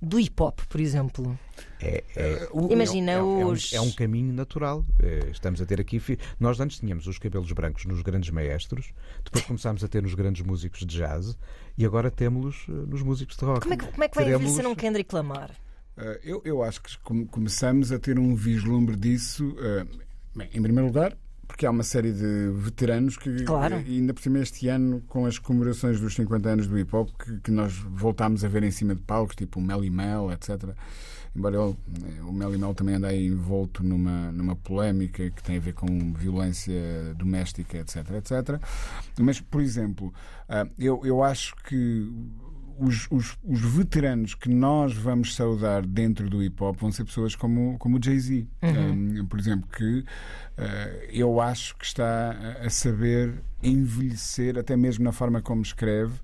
do hip hop, por exemplo? É, é- O- Imagina é, um- é um, os. é um caminho natural. Eh, Estamos a ter aqui. Nós antes tínhamos os cabelos brancos nos grandes maestros, depois começámos a ter nos grandes músicos de jazz e agora temos eh, nos músicos de rock. Como é, que, como é que vai Teremos- envelhecer um Kendrick Lamar? Uh, eu, eu acho que come- começamos a ter um vislumbre disso. uh, bem, em primeiro lugar, porque há uma série de veteranos que, Claro. e ainda por cima, este ano, com as comemorações dos 50 anos do hip hop, que, que nós voltámos a ver em cima de palcos, tipo o Melly Mel, etc. Embora ele, eh, o Melly Mel também anda aí envolto numa, numa polémica que tem a ver com violência doméstica, etc. etc. Mas, por exemplo, uh, eu, eu acho que os, os, os veteranos que nós vamos saudar dentro do hip hop vão ser pessoas como, como o Jay-Z, um, por exemplo, que uh, eu acho que está a saber envelhecer, até mesmo na forma como escreve.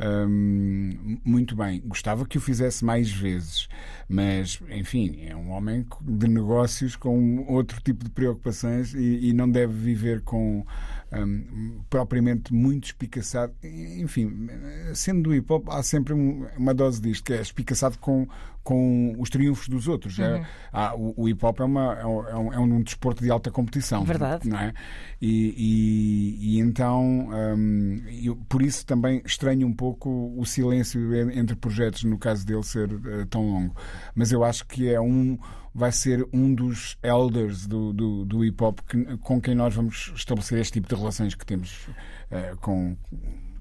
Um, muito bem, gostava que o fizesse mais vezes, mas enfim, é um homem de negócios com outro tipo de preocupações e, e não deve viver com um, propriamente muito espicaçado. Enfim, sendo do hip hop, há sempre um- uma dose disto, que é espicaçado com, com os triunfos dos outros. É, há- o, o hip hop é, uma, é, um, é um desporto de alta competição. Verdade. Não é? e, e- e então, hum, eu, por isso também estranho um pouco o silêncio en- entre projetos, no caso dele ser eh, tão longo. Mas eu acho que é um vai ser um dos elders do, do, do hip hop que- com quem nós vamos estabelecer este tipo de relações que temos eh, com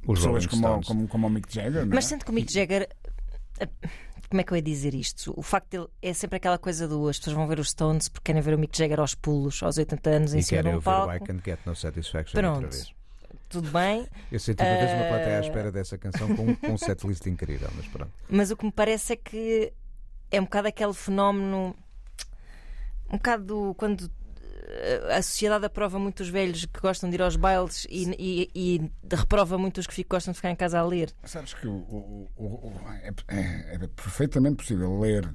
Os pessoas como, como, como o Mick Jagger. não é? Mas sendo que o Mick Jagger. Como é que eu ia dizer isto? O facto dele é sempre aquela coisa do as pessoas vão ver os Stones porque querem ver o Mick Jagger aos pulos, aos 80 anos, em E cima de querem um ouvir o I palco. Can Get No Satisfaction outra Pronto. vez. Tudo bem, Eu senti uma vez uma plateia à Eh, espera dessa canção com, com um setlist incrível, mas pronto. mas o que me parece é que é um bocado aquele fenómeno. Um bocado do- quando a sociedade aprova muito os velhos que gostam de ir aos bailes e, e- e reprova muito os que gostam de ficar em casa a ler. Sabes que o- o- o- é, é- é perfeitamente possível ler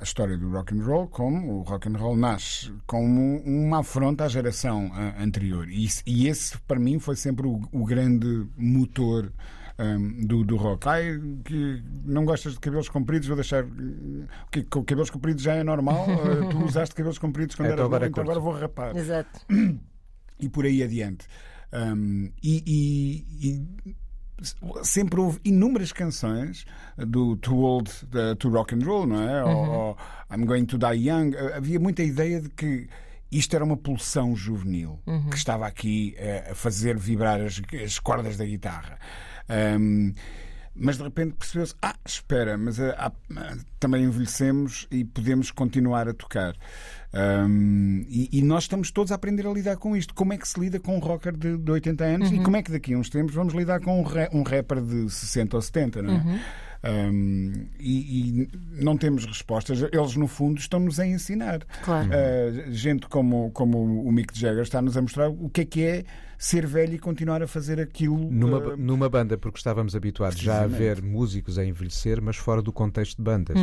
a história do rock and roll como o rock and roll nasce como uma afronta à geração anterior e, e esse para mim foi sempre o, o grande motor ahm, do, do rock. Ai, que não gostas de cabelos compridos, vou deixar. Que, com cabelos compridos já é normal. ah, tu usaste cabelos compridos quando É, eras então agora novo, então agora vou rapar Exato. e por aí adiante. Um, e, e- e sempre houve inúmeras canções do Too Old uh, to Rock and Roll, não é? Ou, ou I'm Going to Die Young. Havia muita ideia de que isto era uma pulsão juvenil que estava aqui eh, a fazer vibrar as, as cordas da guitarra. Ahm, mas de repente percebeu-se: ah, espera, mas ah, ah, também envelhecemos e podemos continuar a tocar. Ahm, e, e nós estamos todos a aprender a lidar com isto. Como é que se lida com um rocker de, de 80 anos e como é que daqui a uns tempos vamos lidar com um, ra- um rapper de 60 ou 70, não é? Ahm, e, e não temos respostas. Eles, no fundo, estão-nos a ensinar. Claro. Uh, gente como, como o Mick Jagger está-nos a mostrar o que é que é ser velho e continuar a fazer aquilo. Numa, uh, numa banda, porque estávamos habituados já a ver músicos a envelhecer, mas fora do contexto de bandas.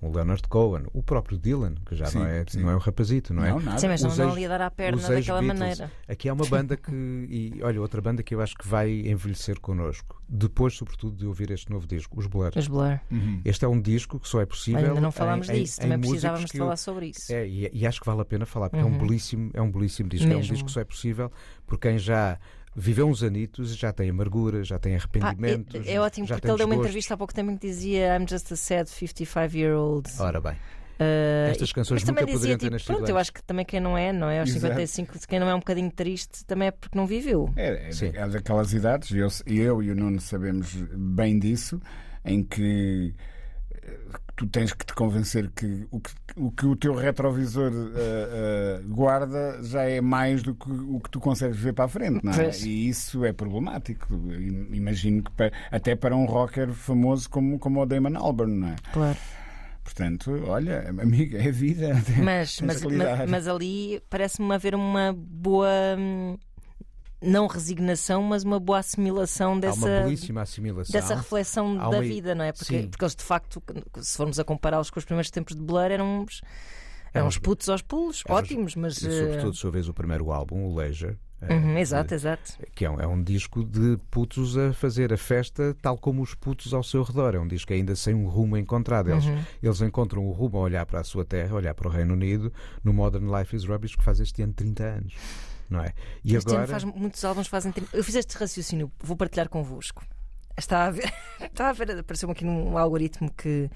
O Leonard Cohen, o próprio Dylan, que já Sim, não, é, sim. não é um rapazito, não é? Não, nada. Sim, mas não Os andam ex- ali a dar à perna daquela ex-Beatles. maneira. Aqui há uma banda que. E olha, outra banda que eu acho que vai envelhecer connosco. Depois, sobretudo, de ouvir este novo disco, os Blur. Os Blur. Este é um disco que só é possível. Ainda não falámos em- em- disso, em também músicos precisávamos de falar sobre isso. É, e, e acho que vale a pena falar, porque é um belíssimo, é um belíssimo disco. É um Mesmo. disco que só é possível por quem já viveu uns anitos, já tem amargura, já tem arrependimentos. é, é ótimo já porque tem ele deu uma entrevista há pouco tempo em que dizia I'm just a sad 55-year-old. Ora bem, Uh, estas canções mas também nunca dizia, poderiam ter tipo, nascido Pronto, eu acho que também quem não é, não é? Aos Exato. 55, quem não é um bocadinho triste também é porque não viveu. É, é, Sim. é daquelas idades, e eu, e eu e o Nuno sabemos bem disso, em que tu tens que te convencer que o que o, que o teu retrovisor eh, eh, guarda já é mais do que o que tu consegues ver para a frente, não é? E isso é problemático. Imagino que pa- até para um rocker famoso como, como o Damon Albarn, não é? Claro. Portanto, olha, amiga, é vida. Mas, mas, mas, mas ali parece-me haver uma boa. Não resignação, mas uma boa assimilação Há uma dessa, belíssima assimilação. dessa reflexão Há da uma- vida, não é? Porque, Sim. porque eles de facto, se formos a compará-los com os primeiros tempos de Blur, eram uns, eram uns putos aos pulos, eram- ótimos, mas. E, eh, sobretudo, se vês o primeiro álbum, o Leisure. eh, uhum, exato, de- exato. que é um, é um disco de putos a fazer a festa tal como os putos ao seu redor. É um disco ainda sem um rumo encontrado. Eles, Uhum. eles encontram o rumo a olhar para a sua terra, a olhar para o Reino Unido, no Modern Life is Rubbish, que faz este ano 30 anos. Não é? E este ano agora. faz, muitos álbuns fazem. Eu fiz este raciocínio, vou partilhar convosco. Está a ver, está a ver apareceu-me aqui num algoritmo que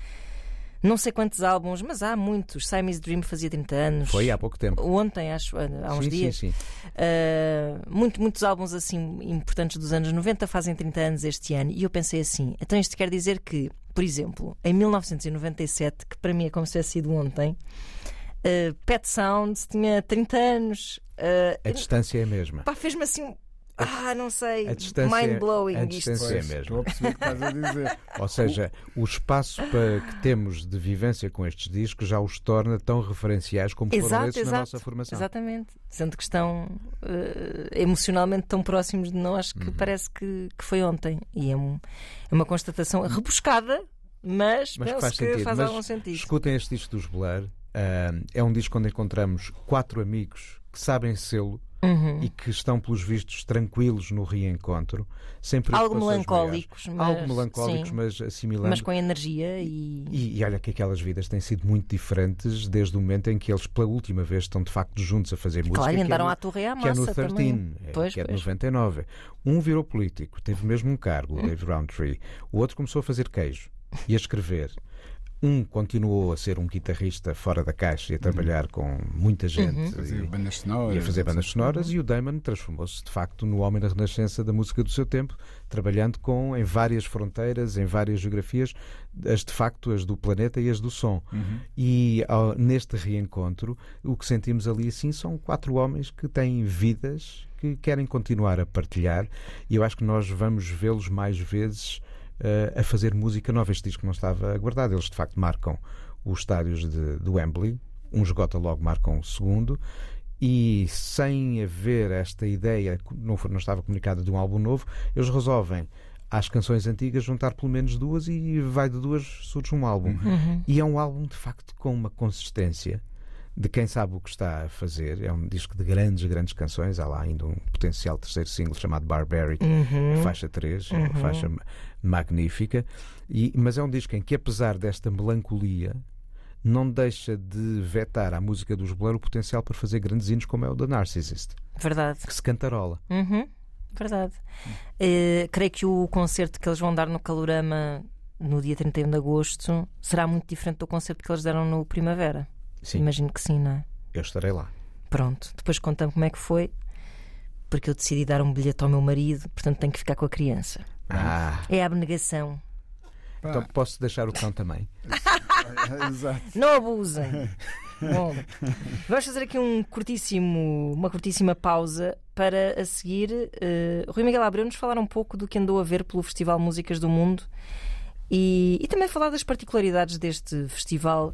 não sei quantos álbuns, mas há muitos. Siamese Dream fazia 30 anos. Foi há pouco tempo. Ontem, acho, há uns sim, dias. Sim, sim. Uh, muito- muitos álbuns assim importantes dos anos 90 fazem 30 anos este ano e eu pensei assim, então isto quer dizer que, por exemplo, em 1997, que para mim é como se tivesse sido ontem, uh, Pet Sounds tinha 30 anos. Uh, A distância é a mesma. pá, fez-me assim, ah, não sei, A distância- mind blowing a isto. distância- Pois, é mesmo. Estou a perceber o que estás a dizer. Ou seja, o espaço para que temos de vivência com estes discos já os torna tão referenciais como foram Exato, esses na nossa formação. exatamente. Sendo que estão uh, emocionalmente tão próximos de nós Uhum. que parece que, que foi ontem. E é, um- é uma constatação rebuscada, mas, Mas penso faz que sentido. faz Mas algum sentido. Escutem este disco dos Blur. Ah, é um disco onde encontramos quatro amigos que sabem sê-lo Uhum. e que estão, pelos vistos, tranquilos no reencontro, sem Algo melancólicos, mas, Algo melancólicos, sim, mas assimilando. mas com energia e. E, e olha que aquelas vidas têm sido muito diferentes desde o momento em que eles, pela última vez, estão de facto juntos a fazer música. Claro, é andaram no- à torre e à que é no massa 13, também. é, Pois, que é de pois. 99. Um virou político, teve mesmo um cargo, Hum. o Dave Roundtree. O outro começou a fazer queijo e a escrever. Um continuou a ser um guitarrista fora da caixa e a trabalhar com muita gente Uhum. Fazer e, bandas sonoras. e a fazer bandas sonoras e o Damon transformou-se de facto no homem da renascença da música do seu tempo, trabalhando com em várias fronteiras, em várias geografias, as de facto as do planeta e as do som. E ao- neste reencontro, o que sentimos ali assim são quatro homens que têm vidas que querem continuar a partilhar e eu acho que nós vamos vê-los mais vezes eh, a fazer música nova. Este disco não estava aguardado. Eles de facto marcam os estádios de, do Wembley, um esgota logo marcam o segundo. E sem haver esta ideia, não, foi- não estava comunicada de um álbum novo, eles resolvem às canções antigas juntar pelo menos duas e vai de duas surge um álbum. Uhum. E é um álbum de facto com uma consistência de quem sabe o que está a fazer. É um disco de grandes, grandes canções. Há lá ainda um potencial terceiro single chamado Barbaric, Uhum. faixa 3, é uma faixa magnífica. E, mas é um disco em que, apesar desta melancolia, não deixa de vetar à música dos Blur o potencial para fazer grandes hinos como é o da Narcissist, Verdade. que se cantarola. Uhum. Verdade. Eh, creio que o concerto que eles vão dar no Calorama no dia 31 de agosto será muito diferente do concerto que eles deram no Primavera. Sim, Imagino que sim, não é? eu estarei lá. Pronto, depois conta-me como é que foi, porque eu decidi dar um bilhete ao meu marido, portanto tenho que ficar com a criança. Ah, É a abnegação. então posso deixar o cão também. Exato. Não abusem. Bom, vamos fazer aqui um curtíssimo, uma curtíssima pausa para a seguir eh, Rui Miguel Abreu nos falar um pouco do que andou a ver pelo Festival Músicas do Mundo e, e também falar das particularidades deste festival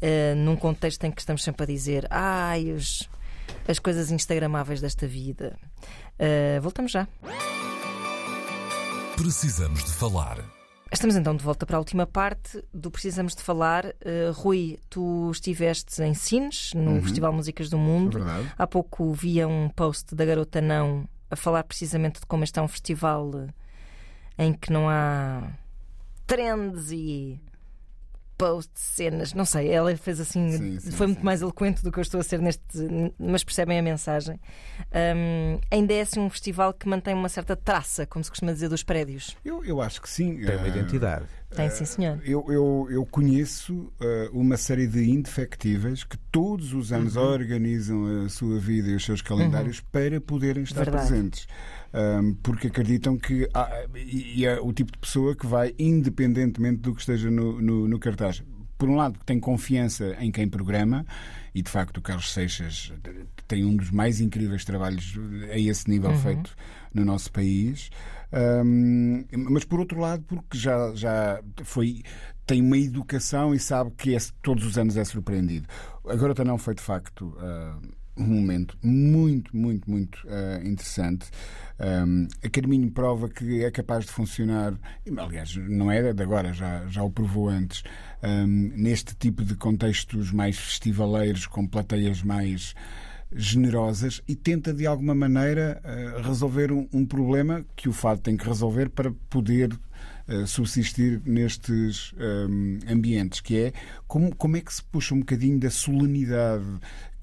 eh, num contexto em que estamos sempre a dizer ai, os- as coisas instagramáveis desta vida. Eh, voltamos já. Precisamos de falar. Estamos então de volta para a última parte do Precisamos de Falar. Uh, Rui, tu estiveste em Sines, no Festival Músicas do Mundo. Verdade. Há pouco via um post da Garota Não a falar precisamente de como este é um festival eh, em que não há trends e posts, cenas, não sei. Ela fez assim, Sim, sim, foi muito sim, mais eloquente do que eu estou a ser neste, mas percebem a mensagem. Um, ainda é assim um festival que mantém uma certa traça, como se costuma dizer, dos prédios. Eu, eu acho que sim. Tem uma Eh, identidade. Tem, sim, senhor. Eu, eu, eu conheço eh, uma série de indefectíveis que todos os anos Uhum. organizam a sua vida e os seus calendários para poderem estar Verdade. presentes. Ahm, porque acreditam que há, e é o tipo de pessoa que vai independentemente do que esteja no, no, no cartaz. Por um lado, tem confiança em quem programa, e de facto o Carlos Seixas tem um dos mais incríveis trabalhos a esse nível feito no nosso país. Ahm, mas por outro lado, porque já, já foi. Tem uma educação e sabe que é- todos os anos é surpreendido. A Garota Não foi de facto ah, um momento muito, muito, muito ah, interessante. Um, a Carminho prova que é capaz de funcionar, aliás, não era de agora, já, já o provou antes, um, neste tipo de contextos mais festivaleiros, com plateias mais generosas e tenta de alguma maneira eh, resolver um, um problema que o fado tem que resolver para poder eh, subsistir nestes ehm, ambientes, que é como, como é que se puxa um bocadinho da solenidade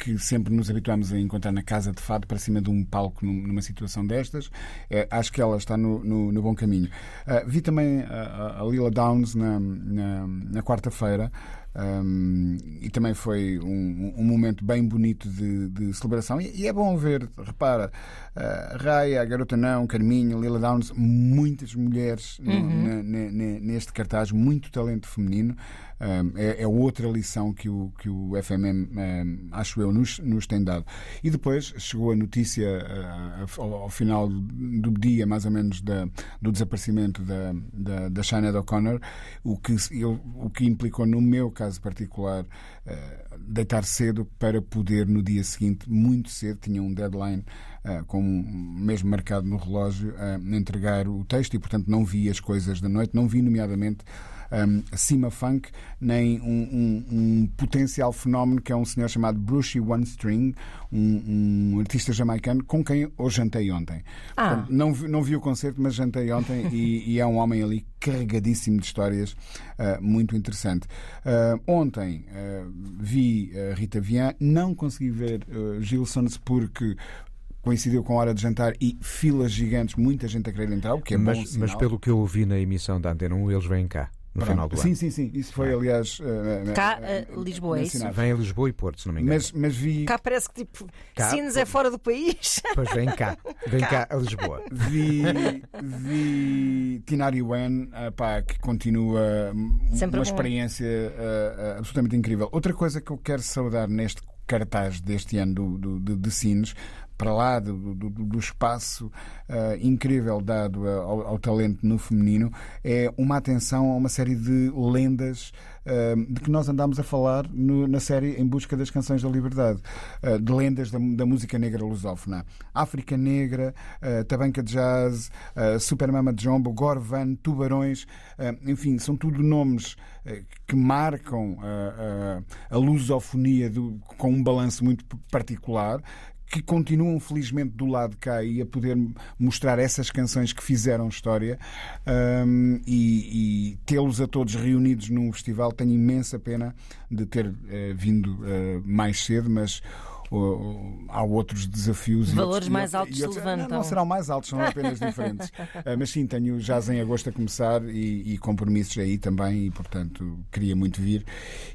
que sempre nos habituamos a encontrar na casa de fado para cima de um palco num- numa situação destas. Eh, acho que ela está no, no- no bom caminho. Ah, vi também a, a- Lila Downs na, na- na quarta-feira. Um, e também foi um, um momento bem bonito de, de celebração. E, e é bom ver, repara, a Raya, a Garota Não, Carminho, Lila Downs, muitas mulheres no- ne- ne- ne- neste cartaz, muito talento feminino. É, é outra lição que o, que o um, acho eu, nos, nos tem dado. E depois chegou a notícia uh, ao, ao final do dia, mais ou menos, da, do desaparecimento da, da, da Sinead O'Connor, o que, o que implicou, no meu caso particular, uh, deitar cedo para poder, no dia seguinte, muito cedo, tinha um deadline. Uh, com mesmo marcado no relógio, uh, entregar o texto e, portanto, não vi as coisas da noite, não vi, nomeadamente, um, Cima Funk, nem um, um- um potencial fenómeno que é um senhor chamado Brucey One String, um, um artista jamaicano com quem eu jantei ontem. Ah. Portanto, não, vi, não vi o concerto, mas jantei ontem e, e é um homem ali carregadíssimo de histórias, uh, muito interessante. Uh, ontem uh, vi a Rita Vian, não consegui ver uh, Gilsons porque coincidiu com a hora de jantar e filas gigantes, muita gente a querer entrar, o que é bom mas, sinal. mas pelo que eu ouvi na emissão da Antena 1, eles vêm cá no Pronto. final do sim, ano. sim, sim. Isso foi, aliás. eh, Cá, eh, eh, Lisboa, é isso? Vêm a Lisboa e Porto, se não me engano. Mas, mas vi, Cá parece que tipo, Cá, Sines é fora do país. Pois vêm cá. Vêm cá a Lisboa. vi, vi Tinari Wen, ah, pá, que continua Sempre uma bom. experiência ah, absolutamente incrível. Outra coisa que eu quero saudar neste cartaz deste ano do, do, de, de Sines, para lá do, do, do espaço ah, incrível dado ao, ao talento no feminino, é uma atenção a uma série de lendas ah, de que nós andámos a falar no- na série Em Busca das Canções da Liberdade, ah, de lendas da, da música negra lusófona. África Negra, Tabanca de Jazz, Supermama de Jombo, Gorvan, Tubarões, enfim, são tudo nomes que marcam a lusofonia do- com um balanço muito particular que continuam felizmente do lado de cá e a poder mostrar essas canções que fizeram história Ahm, e, e tê-los a todos reunidos num festival. Tenho imensa pena de ter eh, vindo eh, mais cedo, mas ou- há outros desafios. e Valores outros- mais outros- altos e se outros- levantam. Não, não serão mais altos, são apenas diferentes. Ah, mas sim, tenho jazz em agosto a começar e, e compromissos aí também, e portanto queria muito vir.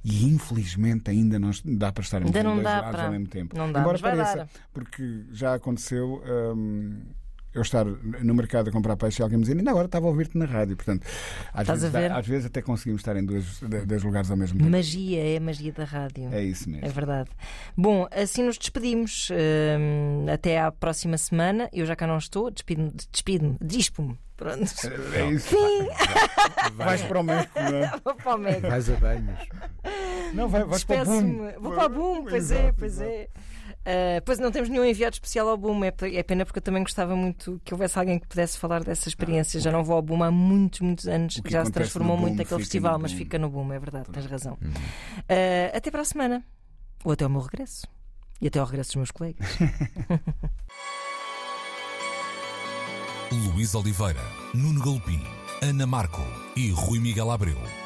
E infelizmente ainda não dá para estar em Ainda não dois dá lados para- ao mesmo tempo. não dá, Embora pareça, porque já aconteceu. hum, eu estar no mercado a comprar peixe e alguém me dizer, ainda agora estava a ouvir-te na rádio. Portanto, às Estás vezes, a ver? dá- às vezes até conseguimos estar em dois, dois lugares ao mesmo tempo. Magia, é a magia da rádio. É isso mesmo. É verdade. Bom, assim nos despedimos. Hum, até à próxima semana. Eu já cá não estou. Despido-me. Despido-me. Dispo-me. Pronto. É isso. Vais para o México, não é? Vou para o Mega. Vais a banhos. Não, vai, vais para o boom. Vou para o Boom, pois é, Exato, pois exato. é. Ah, pois não temos nenhum enviado especial ao Boom, é, é pena porque eu também gostava muito que houvesse alguém que pudesse falar dessa experiência. Já não vou ao Boom há muitos, muitos anos, que já se transformou muito Boom aquele fica festival, mas fica no Boom, é verdade, tens razão. Ah, até para a semana, ou até ao meu regresso, e até ao regresso dos meus colegas. Luís Oliveira, Nuno Galpim, Ana Marco e Rui Miguel Abreu